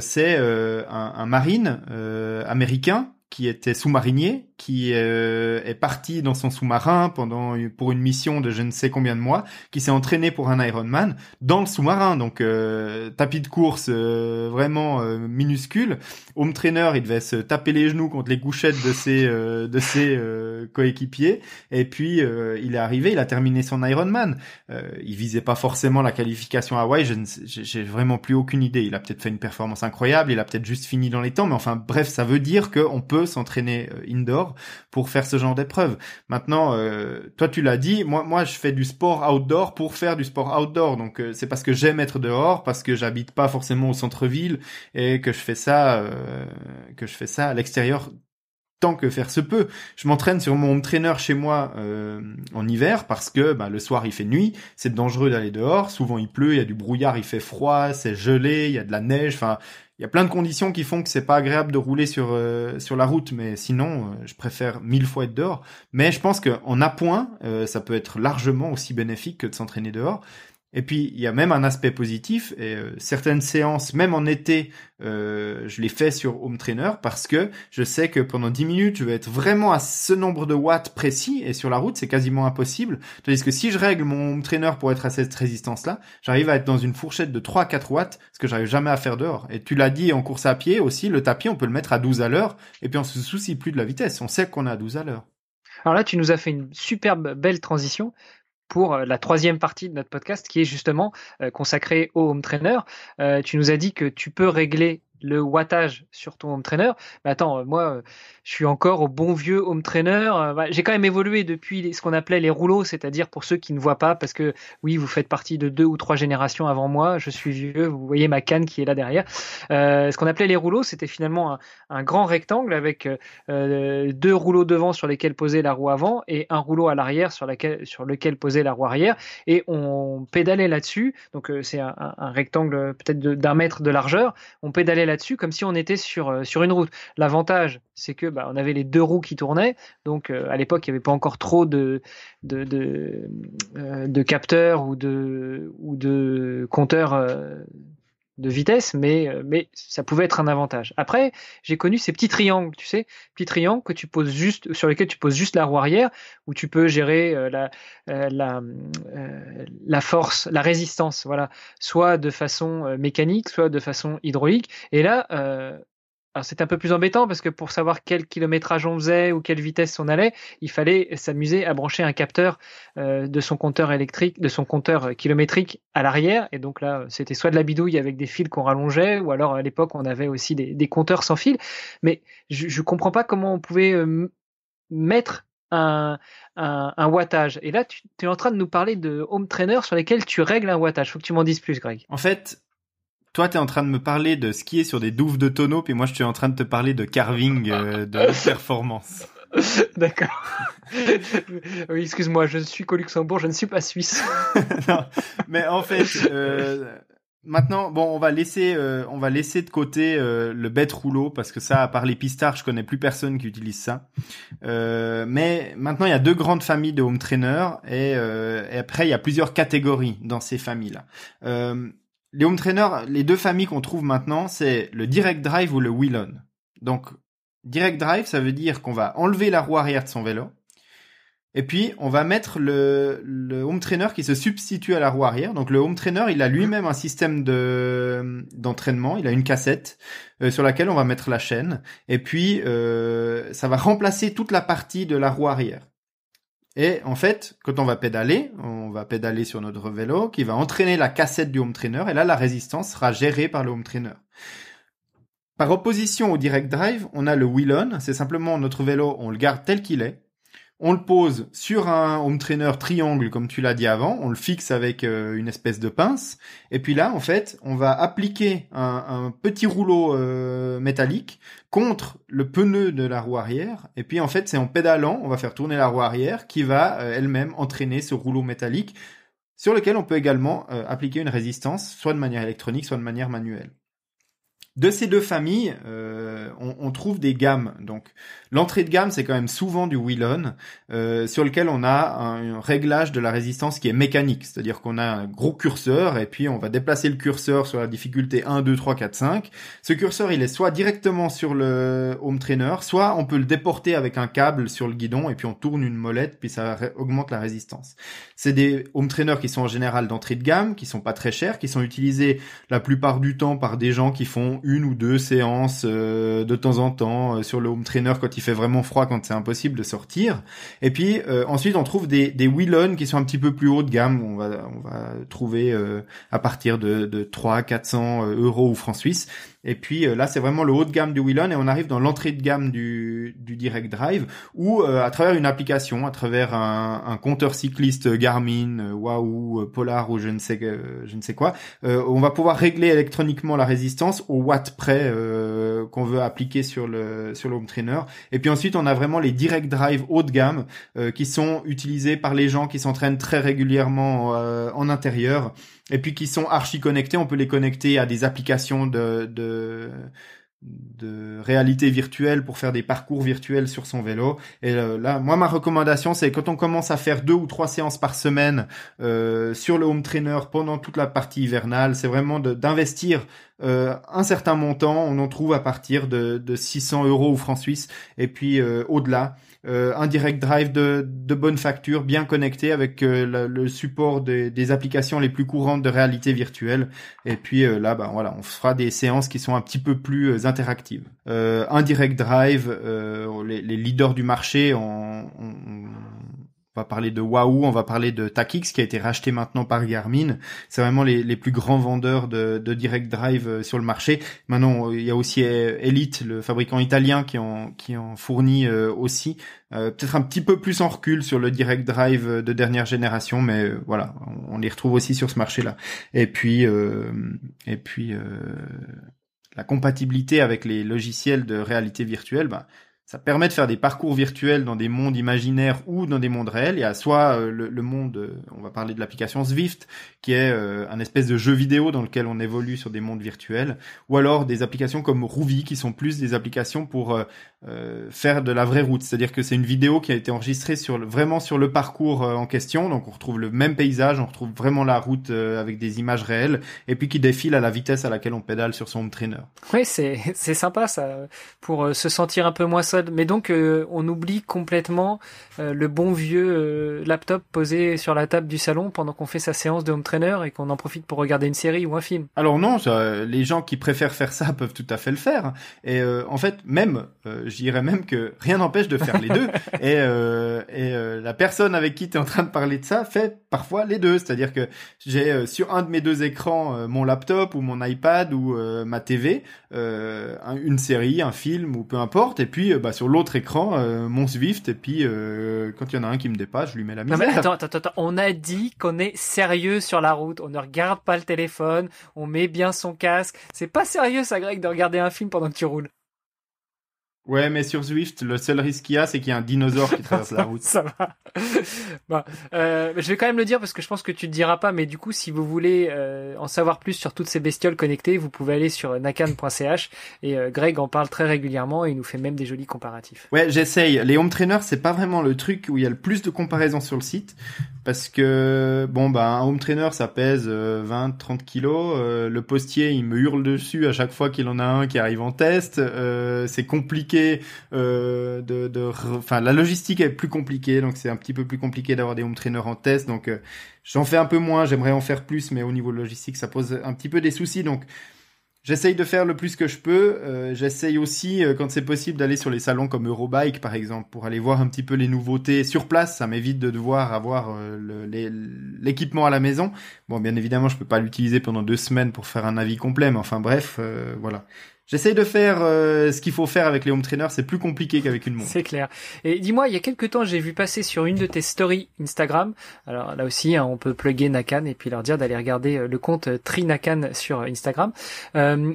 c'est un, un marine américain qui était sous-marinier, qui euh, est parti dans son sous-marin pendant pour une mission de je ne sais combien de mois, qui s'est entraîné pour un Ironman dans le sous-marin, donc euh, tapis de course euh, vraiment minuscule. Home trainer, il devait se taper les genoux contre les couchettes de ses de ses coéquipiers, et puis il est arrivé, il a terminé son Ironman. il visait pas forcément la qualification à Hawaii, je j'ai vraiment plus aucune idée. Il a peut-être fait une performance incroyable, il a peut-être juste fini dans les temps, mais enfin bref, ça veut dire qu'on peut s'entraîner euh, indoor pour faire ce genre d'épreuve. Maintenant, euh, toi tu l'as dit, moi je fais du sport outdoor pour faire du sport outdoor. Donc euh, c'est parce que j'aime être dehors, parce que j'habite pas forcément au centre-ville et que je fais ça que je fais ça à l'extérieur tant que faire se peut. Je m'entraîne sur mon trainer chez moi en hiver parce que bah, le soir il fait nuit, c'est dangereux d'aller dehors. Souvent il pleut, il y a du brouillard, il fait froid, c'est gelé, il y a de la neige. Enfin, il y a plein de conditions qui font que c'est pas agréable de rouler sur euh, sur la route, mais sinon, euh, je préfère mille fois être dehors. Mais je pense qu'en appoint, euh, ça peut être largement aussi bénéfique que de s'entraîner dehors. Et puis il y a même un aspect positif. Et euh, certaines séances, même en été, euh, je les fais sur Home Trainer parce que je sais que pendant 10 minutes, je vais être vraiment à ce nombre de watts précis. Et sur la route, c'est quasiment impossible. Tandis que si je règle mon Home Trainer pour être à cette résistance-là, j'arrive à être dans une fourchette de 3 à 4 watts, ce que j'arrive jamais à faire dehors. Et tu l'as dit en course à pied aussi, le tapis, on peut le mettre à 12 à l'heure. Et puis on se soucie plus de la vitesse. On sait qu'on est à 12 à l'heure. Alors là, tu nous as fait une superbe belle transition pour euh, la troisième partie de notre podcast qui est justement euh, consacrée au home trainer. Euh, tu nous as dit que tu peux régler le wattage sur ton home trainer. Mais attends, moi, je suis encore au bon vieux home trainer. Bah, j'ai quand même évolué depuis ce qu'on appelait les rouleaux, c'est-à-dire pour ceux qui ne voient pas, parce que oui, vous faites partie de deux ou trois générations avant moi. Je suis vieux. Vous voyez ma canne qui est là derrière. Euh, ce qu'on appelait les rouleaux, c'était finalement un, grand rectangle avec euh, deux rouleaux devant sur lesquels poser la roue avant et un rouleau à l'arrière sur, lequel poser la roue arrière. Et on pédalait là-dessus. Donc euh, c'est un, un, rectangle peut-être d'un mètre de largeur. On pédalait là-dessus comme si on était sur, euh, sur une route. L'avantage, c'est que bah, on avait les deux roues qui tournaient. Donc euh, à l'époque, il n'y avait pas encore trop de, de, de, de capteurs ou de, ou de compteurs de vitesse, mais, euh, mais ça pouvait être un avantage. Après, j'ai connu ces petits triangles, tu sais, petits triangles que tu poses juste, sur lesquels tu poses juste la roue arrière, où tu peux gérer euh, la, euh, la, force, la résistance, voilà, soit de façon mécanique, soit de façon hydraulique. Et là, alors c'est un peu plus embêtant parce que pour savoir quel kilométrage on faisait ou quelle vitesse on allait, il fallait s'amuser à brancher un capteur euh, de son compteur électrique, de son compteur kilométrique à l'arrière. Et donc là, c'était soit de la bidouille avec des fils qu'on rallongeait, ou alors à l'époque on avait aussi des, compteurs sans fil. Mais je, ne comprends pas comment on pouvait euh, mettre un, un, wattage. Et là, tu, tu, es en train de nous parler de home trainer sur lesquels tu règles un wattage. Faut que tu m'en dises plus, Greg. En fait, toi, tu es en train de me parler de skier sur des douves de tonneaux, puis moi, je suis en train de te parler de carving euh, de *laughs* performance. D'accord. *laughs* oui, excuse-moi, je suis qu'au Luxembourg, je ne suis pas suisse. *laughs* non, mais en fait, euh, maintenant, bon, on va laisser, euh, on va laisser de côté le bête rouleau parce que ça, à part les pistards, je connais plus personne qui utilise ça. mais maintenant, il y a deux grandes familles de home trainers et, et après, il y a plusieurs catégories dans ces familles-là les home trainers, les deux familles qu'on trouve maintenant, c'est le direct drive ou le wheel-on. Donc, direct drive, ça veut dire qu'on va enlever la roue arrière de son vélo. Et puis, on va mettre le, home trainer qui se substitue à la roue arrière. Donc, le home trainer, il a lui-même un système de d'entraînement. Il a une cassette euh, sur laquelle on va mettre la chaîne. Et puis, euh, ça va remplacer toute la partie de la roue arrière. Et en fait, quand on va pédaler, on va pédaler sur notre vélo qui va entraîner la cassette du home trainer et là la résistance sera gérée par le home trainer. Par opposition au direct drive, on a le wheel on, c'est simplement notre vélo, on le garde tel qu'il est on le pose sur un home trainer triangle comme tu l'as dit avant, on le fixe avec euh, une espèce de pince, et puis là en fait on va appliquer un, petit rouleau euh, métallique contre le pneu de la roue arrière, et puis en fait c'est en pédalant, on va faire tourner la roue arrière qui va euh, elle-même entraîner ce rouleau métallique sur lequel on peut également appliquer une résistance, soit de manière électronique, soit de manière manuelle. De ces deux familles, euh, on, trouve des gammes. Donc, l'entrée de gamme, c'est quand même souvent du wheel-on, euh, sur lequel on a un, réglage de la résistance qui est mécanique. C'est-à-dire qu'on a un gros curseur, et puis on va déplacer le curseur sur la difficulté 1, 2, 3, 4, 5. Ce curseur, il est soit directement sur le home trainer, soit on peut le déporter avec un câble sur le guidon, et puis on tourne une molette, puis ça augmente la résistance. C'est des home trainers qui sont en général d'entrée de gamme, qui sont pas très chers, qui sont utilisés la plupart du temps par des gens qui font une ou deux séances euh, de temps en temps euh, sur le home trainer quand il fait vraiment froid, quand c'est impossible de sortir. Et puis euh, ensuite on trouve des, des Willon qui sont un petit peu plus haut de gamme. On va on va trouver à partir de, de 3 400 euros ou francs suisses et puis euh, là, c'est vraiment le haut de gamme du Willon et on arrive dans l'entrée de gamme du, du Direct Drive où euh, à travers une application, à travers un, un compteur cycliste Garmin, euh, Wahoo, Polar ou je ne sais je ne sais quoi, on va pouvoir régler électroniquement la résistance au watt près qu'on veut appliquer sur le sur le home trainer. Et puis ensuite, on a vraiment les Direct Drive haut de gamme qui sont utilisés par les gens qui s'entraînent très régulièrement en intérieur et puis qui sont archi connectés. On peut les connecter à des applications de, de, de réalité virtuelle pour faire des parcours virtuels sur son vélo. Et euh, là, moi, ma recommandation, c'est quand on commence à faire deux ou trois séances par semaine euh, sur le home trainer pendant toute la partie hivernale, c'est vraiment d'investir euh, un certain montant. On en trouve à partir de, de 600 euros ou francs suisses, et puis euh, au-delà euh, un direct drive de, bonne facture, bien connecté avec euh, le support des, applications les plus courantes de réalité virtuelle. Et puis euh, là, bah, voilà, on fera des séances qui sont un petit peu plus interactives. un direct drive, les, leaders du marché on, on va parler de Wahoo, on va parler de Takix qui a été racheté maintenant par Garmin. C'est vraiment les, plus grands vendeurs de, direct drive euh, sur le marché. Maintenant, il y a aussi Elite, le fabricant italien, qui en qui en fournit aussi. Peut-être un petit peu plus en recul sur le direct drive de dernière génération, mais voilà, on, les retrouve aussi sur ce marché-là. Et puis et puis la compatibilité avec les logiciels de réalité virtuelle, bah, ça permet de faire des parcours virtuels dans des mondes imaginaires ou dans des mondes réels. Il y a soit euh, le, monde, euh, on va parler de l'application Swift, qui est euh, un espèce de jeu vidéo dans lequel on évolue sur des mondes virtuels, ou alors des applications comme Ruby, qui sont plus des applications pour faire de la vraie route. C'est-à-dire que c'est une vidéo qui a été enregistrée sur vraiment sur le parcours en question, donc on retrouve le même paysage, on retrouve vraiment la route avec des images réelles, et puis qui défile à la vitesse à laquelle on pédale sur son home trainer. Oui, c'est *laughs* c'est sympa ça, pour se sentir un peu moins seul mais donc euh, on oublie complètement euh, le bon vieux euh, laptop posé sur la table du salon pendant qu'on fait sa séance de home trainer et qu'on en profite pour regarder une série ou un film. Alors non, les gens qui préfèrent faire ça *laughs* peuvent tout à fait le faire. Et en fait, même, je dirais même que rien n'empêche de faire les deux. *laughs* Et, et la personne avec qui tu es en train de parler de ça fait parfois les deux. C'est-à-dire que j'ai sur un de mes deux écrans mon laptop ou mon iPad ou ma TV, une série, un film ou peu importe. Et puis bah, sur l'autre écran euh, mon Swift et puis euh, quand il y en a un qui me dépasse, je lui mets la misère. Non mais attends, attends, attends, on a dit qu'on est sérieux sur la route, on ne regarde pas le téléphone, on met bien son casque. C'est pas sérieux ça Greg de regarder un film pendant que tu roules. Ouais, mais sur Zwift, le seul risque qu'il y a, c'est qu'il y a un dinosaure qui traverse la *laughs* route. Ça va. bon, euh, je vais quand même le dire parce que je pense que tu ne diras pas, mais du coup, si vous voulez euh, en savoir plus sur toutes ces bestioles connectées, vous pouvez aller sur nakan.ch et euh, Greg en parle très régulièrement et il nous fait même des jolis comparatifs. Ouais, j'essaye. Les home trainers, c'est pas vraiment le truc où il y a le plus de comparaisons sur le site parce que bon bah un home trainer ça pèse 20 30 kilos le postier il me hurle dessus à chaque fois qu'il en a un qui arrive en test c'est compliqué euh, la logistique est plus compliquée, donc c'est un petit peu plus compliqué d'avoir des home trainers en test. Donc euh, j'en fais un peu moins, j'aimerais en faire plus, mais au niveau logistique ça pose un petit peu des soucis. Donc J'essaye de faire le plus que je peux. Euh, J'essaye aussi, quand c'est possible, d'aller sur les salons comme Eurobike, par exemple, pour aller voir un petit peu les nouveautés sur place. Ça m'évite de devoir avoir l'équipement à la maison. Bon, bien évidemment, je peux pas l'utiliser pendant deux semaines pour faire un avis complet, mais enfin bref, voilà. J'essaye de faire euh, ce qu'il faut faire avec les home trainers, c'est plus compliqué qu'avec une montre. C'est clair. Et dis-moi, il y a quelques temps, j'ai vu passer sur une de tes stories Instagram. Alors là aussi, hein, on peut plugger Nakan et puis leur dire d'aller regarder euh, le compte euh, Tri Nakan sur Instagram,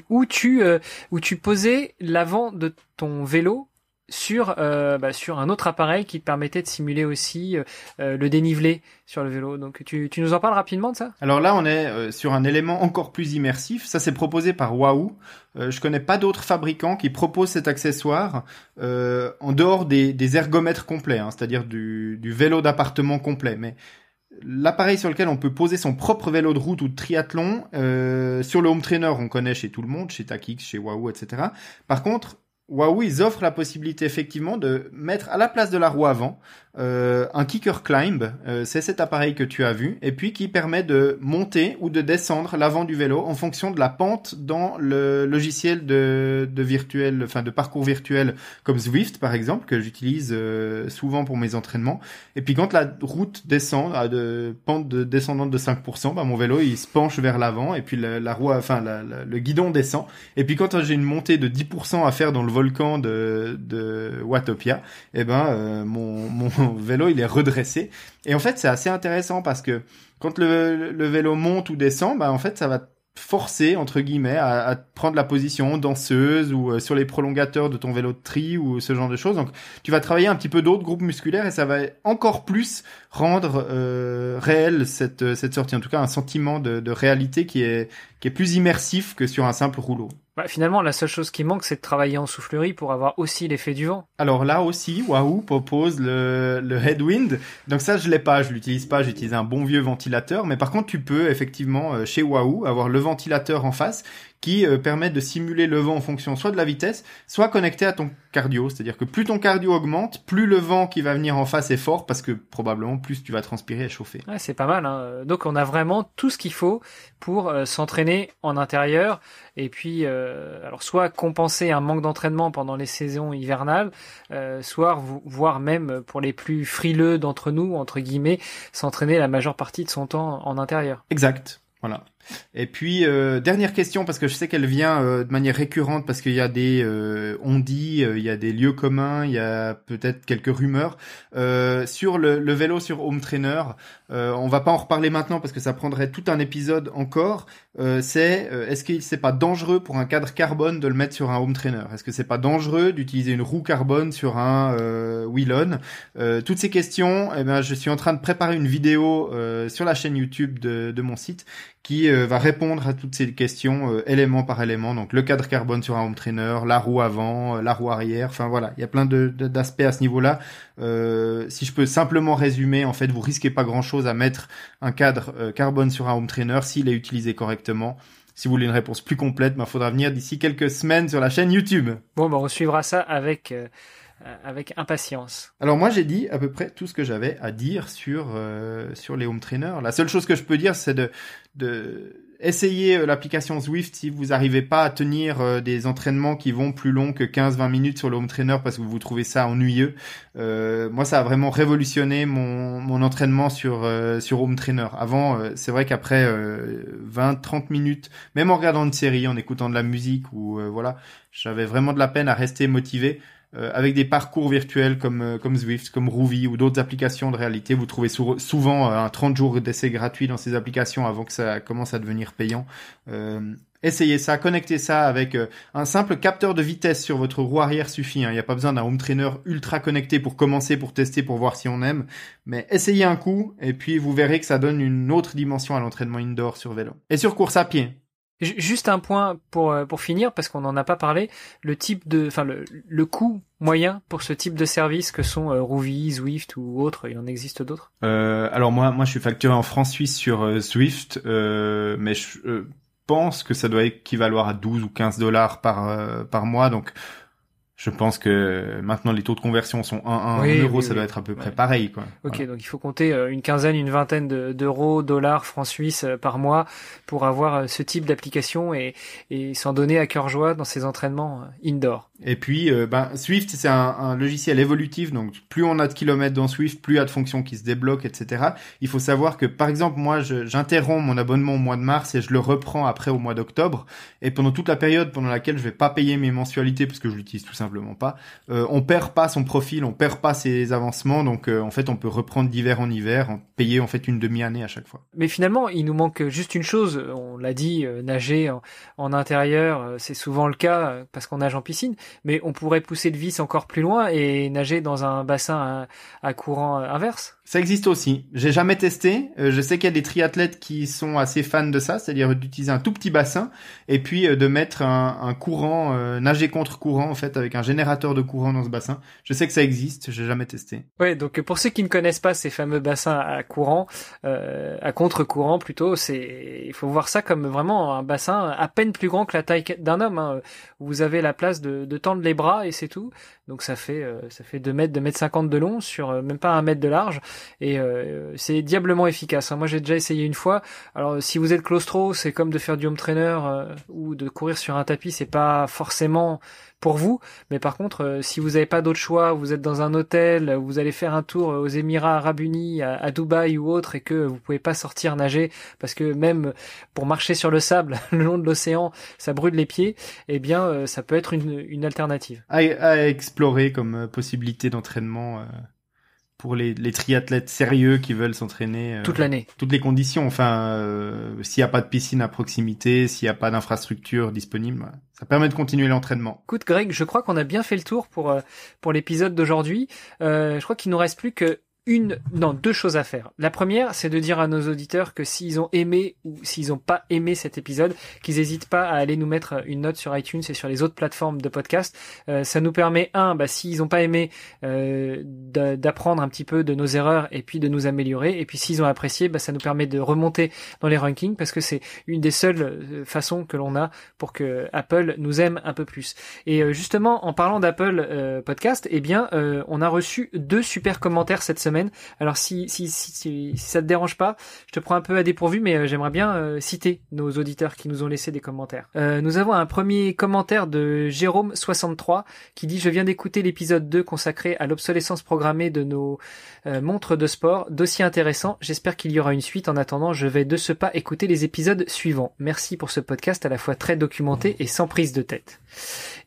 où tu où tu posais l'avant de ton vélo sur euh, bah, sur un autre appareil qui permettait de simuler aussi euh, euh, le dénivelé sur le vélo. Donc tu, tu nous en parles rapidement de ça? Alors là on est sur un élément encore plus immersif. Ça c'est proposé par Wahoo. je connais pas d'autres fabricants qui proposent cet accessoire en dehors des, des ergomètres complets, hein, c'est-à-dire du, du vélo d'appartement complet. Mais l'appareil sur lequel on peut poser son propre vélo de route ou de triathlon, sur le home trainer on connaît chez tout le monde, chez Takix, chez Wahoo, etc. Par contre Waouh, ils offrent la possibilité effectivement de mettre à la place de la roue avant euh, un kicker climb, euh, c'est cet appareil que tu as vu, et puis qui permet de monter ou de descendre l'avant du vélo en fonction de la pente dans le logiciel de, de virtuel, enfin de parcours virtuel comme Zwift par exemple que j'utilise euh, souvent pour mes entraînements. Et puis quand la route descend à de pente de descendante de 5%, bah, mon vélo il se penche vers l'avant et puis la, roue, enfin le guidon descend. Et puis quand j'ai une montée de 10% à faire dans le volcan de, de Watopia, et eh ben mon, mon *laughs* vélo il est redressé. Et en fait, c'est assez intéressant parce que quand le, vélo monte ou descend, bah en fait, ça va forcer entre guillemets à, prendre la position danseuse ou euh, sur les prolongateurs de ton vélo de tri ou ce genre de choses. Donc tu vas travailler un petit peu d'autres groupes musculaires et ça va encore plus rendre euh, réel cette, cette sortie. En tout cas, un sentiment de, de réalité qui est qui est plus immersif que sur un simple rouleau. Bah, finalement, la seule chose qui manque, c'est de travailler en soufflerie pour avoir aussi l'effet du vent. Alors là aussi, Wahoo propose le, le headwind. Donc ça, je l'ai pas, je l'utilise pas, j'utilise un bon vieux ventilateur. Mais par contre, tu peux effectivement, euh, chez Wahoo, avoir le ventilateur en face qui permettent de simuler le vent en fonction soit de la vitesse, soit connecté à ton cardio. C'est-à-dire que plus ton cardio augmente, plus le vent qui va venir en face est fort parce que probablement plus tu vas transpirer et chauffer. Ouais, c'est pas mal. Hein. Donc on a vraiment tout ce qu'il faut pour s'entraîner en intérieur et puis alors soit compenser un manque d'entraînement pendant les saisons hivernales, soit voire même pour les plus frileux d'entre nous entre guillemets s'entraîner la majeure partie de son temps en intérieur. Exact. Voilà. Et puis euh, dernière question parce que je sais qu'elle vient euh, de manière récurrente parce qu'il y a des euh, on dit, il y a des lieux communs, il y a peut-être quelques rumeurs sur le, le, vélo sur Home Trainer. on va pas en reparler maintenant parce que ça prendrait tout un épisode encore. c'est est-ce qu'il c'est pas dangereux pour un cadre carbone de le mettre sur un Home Trainer? Est-ce que c'est pas dangereux d'utiliser une roue carbone sur un euh, Wheelon Toutes ces questions, eh ben, je suis en train de préparer une vidéo sur la chaîne YouTube de, de mon site qui euh, va répondre à toutes ces questions euh, élément par élément. Donc le cadre carbone sur un home trainer, la roue avant, euh, la roue arrière. Enfin voilà, il y a plein de, d'aspects à ce niveau-là. si je peux simplement résumer, en fait, vous risquez pas grand-chose à mettre un cadre carbone sur un home trainer s'il est utilisé correctement. Si vous voulez une réponse plus complète, il ben, faudra venir d'ici quelques semaines sur la chaîne YouTube. Bon, ben, on suivra ça avec euh, avec impatience. Alors moi j'ai dit à peu près tout ce que j'avais à dire sur euh, sur les home trainers. La seule chose que je peux dire c'est de de essayer euh, l'application Zwift si vous n'arrivez pas à tenir des entraînements qui vont plus long que 15-20 minutes sur le home trainer parce que vous trouvez ça ennuyeux. Euh, moi, ça a vraiment révolutionné mon, mon entraînement sur sur home trainer. Avant, c'est vrai qu'après 20-30 minutes, même en regardant une série, en écoutant de la musique ou voilà, j'avais vraiment de la peine à rester motivé. Euh, avec des parcours virtuels comme euh, comme Zwift, comme Ruby ou d'autres applications de réalité. Vous trouvez souvent euh, un 30 jours d'essai gratuit dans ces applications avant que ça commence à devenir payant. essayez ça, connectez ça avec un simple capteur de vitesse sur votre roue arrière suffit. Hein. Il n'y a pas besoin d'un home trainer ultra connecté pour commencer, pour tester, pour voir si on aime. Mais essayez un coup et puis vous verrez que ça donne une autre dimension à l'entraînement indoor sur vélo. Et sur course à pied. Juste un point pour euh, pour finir parce qu'on n'en a pas parlé, le type de, enfin le, le coût moyen pour ce type de service que sont euh, Ruby, Zwift ou autres, il en existe d'autres? Euh, alors moi moi je suis facturé en francs suisses sur euh, Zwift, mais je pense que ça doit équivaloir à 12 ou 15 dollars par par mois, donc je pense que maintenant les taux de conversion sont 1, 1 euro, ça doit être à peu près pareil. Quoi. Ok, donc il faut compter euh, une quinzaine, une vingtaine d'euros, dollars, francs suisses euh, par mois pour avoir euh, ce type d'application et, et s'en donner à cœur joie dans ses entraînements indoor. Et puis, ben, Swift, c'est un, un, logiciel évolutif, donc plus on a de kilomètres dans Swift, plus il y a de fonctions qui se débloquent, etc. Il faut savoir que, par exemple, moi, j'interromps mon abonnement au mois de mars et je le reprends après au mois d'octobre. Et pendant toute la période pendant laquelle je vais pas payer mes mensualités, parce que je l'utilise tout simplement pas. Euh, on perd pas son profil, on perd pas ses avancements, donc euh, en fait on peut reprendre d'hiver en hiver, en payer en fait une demi-année à chaque fois. Mais finalement, il nous manque juste une chose. On l'a dit, euh, nager en, intérieur, c'est souvent le cas parce qu'on nage en piscine, mais on pourrait pousser le vis encore plus loin et nager dans un bassin à courant inverse. Ça existe aussi. J'ai jamais testé. Euh, je sais qu'il y a des triathlètes qui sont assez fans de ça, c'est-à-dire d'utiliser un tout petit bassin et puis euh, de mettre un, courant, euh, nager contre courant en fait, avec un générateur de courant dans ce bassin. Je sais que ça existe. J'ai jamais testé. Ouais, donc pour ceux qui ne connaissent pas ces fameux bassins à courant, à contre-courant plutôt, c'est, il faut voir ça comme vraiment un bassin à peine plus grand que la taille d'un homme. Hein. Vous avez la place de, de tendre les bras et c'est tout. Donc ça fait ça fait 2 mètres, 2 mètres 50 de long sur même pas un mètre de large et euh, c'est diablement efficace. Hein. Moi j'ai déjà essayé une fois. Alors si vous êtes claustro, c'est comme de faire du home trainer euh, ou de courir sur un tapis, c'est pas forcément pour vous. Mais par contre, euh, si vous n'avez pas d'autre choix, vous êtes dans un hôtel, vous allez faire un tour aux Émirats Arabes Unis, à, Dubaï ou autre, et que vous pouvez pas sortir nager parce que même pour marcher sur le sable *laughs* le long de l'océan, ça brûle les pieds. Eh bien, ça peut être une, une alternative. À, à explorer comme possibilité d'entraînement pour les, les, triathlètes sérieux qui veulent s'entraîner euh, toute l'année. Toutes les conditions. Enfin, euh, s'il n'y a pas de piscine à proximité, s'il n'y a pas d'infrastructure disponible, ça permet de continuer l'entraînement. Écoute, Greg, je crois qu'on a bien fait le tour pour euh, pour l'épisode d'aujourd'hui. je crois qu'il nous reste plus que une, non, deux choses à faire. La première, c'est de dire à nos auditeurs que s'ils ont aimé ou s'ils n'ont pas aimé cet épisode, qu'ils n'hésitent pas à aller nous mettre une note sur iTunes et sur les autres plateformes de podcast. Euh, ça nous permet, un, bah, s'ils n'ont pas aimé, euh, d'apprendre un petit peu de nos erreurs et puis de nous améliorer. Et puis s'ils ont apprécié, bah, ça nous permet de remonter dans les rankings parce que c'est une des seules euh, façons que l'on a pour que Apple nous aime un peu plus. Et euh, justement, en parlant d'Apple euh, Podcast, eh bien, on a reçu deux super commentaires cette semaine alors si, si, si, si, ça te dérange pas, je te prends un peu à dépourvu, mais euh, j'aimerais bien euh, citer nos auditeurs qui nous ont laissé des commentaires. Euh, nous avons un premier commentaire de Jérôme63 qui dit « Je viens d'écouter l'épisode 2 consacré à l'obsolescence programmée de nos montres de sport. Dossier intéressant, j'espère qu'il y aura une suite. En attendant, je vais de ce pas écouter les épisodes suivants. Merci pour ce podcast à la fois très documenté et sans prise de tête. »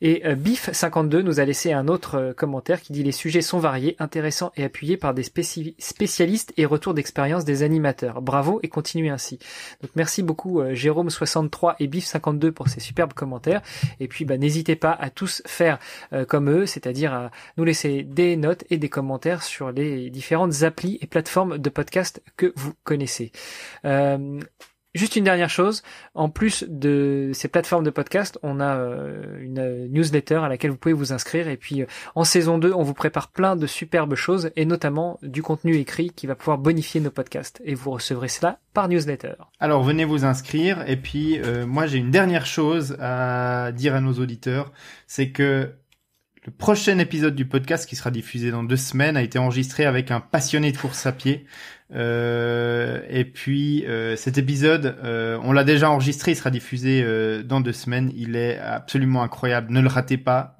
Et Biff52 nous a laissé un autre commentaire qui dit « Les sujets sont variés, intéressants et appuyés par des spécialistes et retours d'expérience des animateurs. Bravo et continuez ainsi. Donc merci beaucoup euh, Jérôme63 et Bif52 pour ces superbes commentaires. Et puis bah, n'hésitez pas à tous faire euh, comme eux, c'est-à-dire à nous laisser des notes et des commentaires sur les différentes applis et plateformes de podcast que vous connaissez. Euh, Juste une dernière chose, en plus de ces plateformes de podcast, on a euh, une newsletter à laquelle vous pouvez vous inscrire. Et puis euh, en saison 2, on vous prépare plein de superbes choses et notamment du contenu écrit qui va pouvoir bonifier nos podcasts. Et vous recevrez cela par newsletter. Alors venez vous inscrire. Et puis euh, moi j'ai une dernière chose à dire à nos auditeurs, c'est que le prochain épisode du podcast qui sera diffusé dans deux semaines a été enregistré avec un passionné de course à pied. Euh, et puis euh, cet épisode, euh, on l'a déjà enregistré, il sera diffusé dans deux semaines. Il est absolument incroyable. Ne le ratez pas.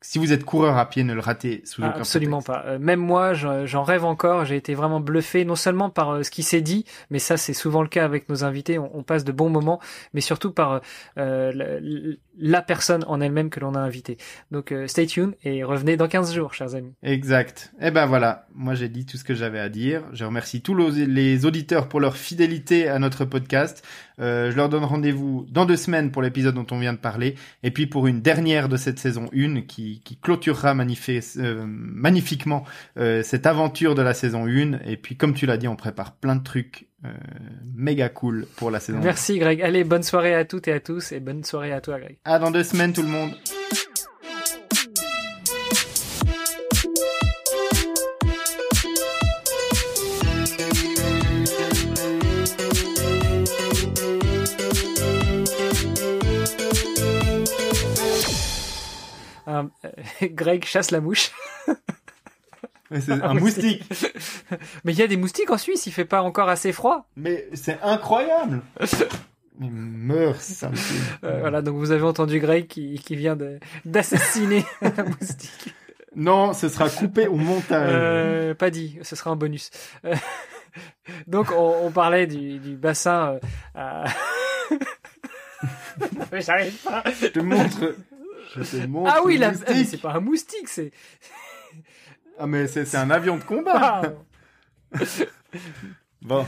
si vous êtes coureur à pied, ne le ratez sous aucun Absolument pas. même moi, j'en rêve encore. J'ai été vraiment bluffé, non seulement par ce qui s'est dit, mais ça c'est souvent le cas avec nos invités. On, on, passe de bons moments, mais surtout par la personne en elle-même que l'on a invité. Donc euh, stay tuned et revenez dans 15 jours, chers amis. Exact. Et eh ben voilà, moi j'ai dit tout ce que j'avais à dire. Je remercie tous les auditeurs pour leur fidélité à notre podcast. Euh, je leur donne rendez-vous dans deux semaines pour l'épisode dont on vient de parler, et puis pour une dernière de cette saison 1 qui, qui clôturera euh, magnifiquement cette aventure de la saison 1. Et puis comme tu l'as dit, on prépare plein de trucs euh, méga cool pour la saison. Merci Greg. Allez, bonne soirée à toutes et à tous et bonne soirée à toi Greg. À dans deux semaines tout le monde. Euh, *laughs* Greg chasse la mouche. *laughs* *laughs* C'est un moustique. *laughs* Mais il y a des moustiques en Suisse, il fait pas encore assez froid. Mais c'est incroyable. Il meurt, ça. Euh, voilà, donc vous avez entendu Greg qui, qui vient d'assassiner *laughs* un moustique. Non, ce sera coupé au montage. Euh, pas dit, ce sera un bonus. Euh, donc on, on, parlait du, du bassin. Euh, J'arrive pas. Je te montre. Je te montre. Ah oui, la... Ah, c'est pas un moustique, c'est. Ah mais c'est un avion de combat. *laughs* bon.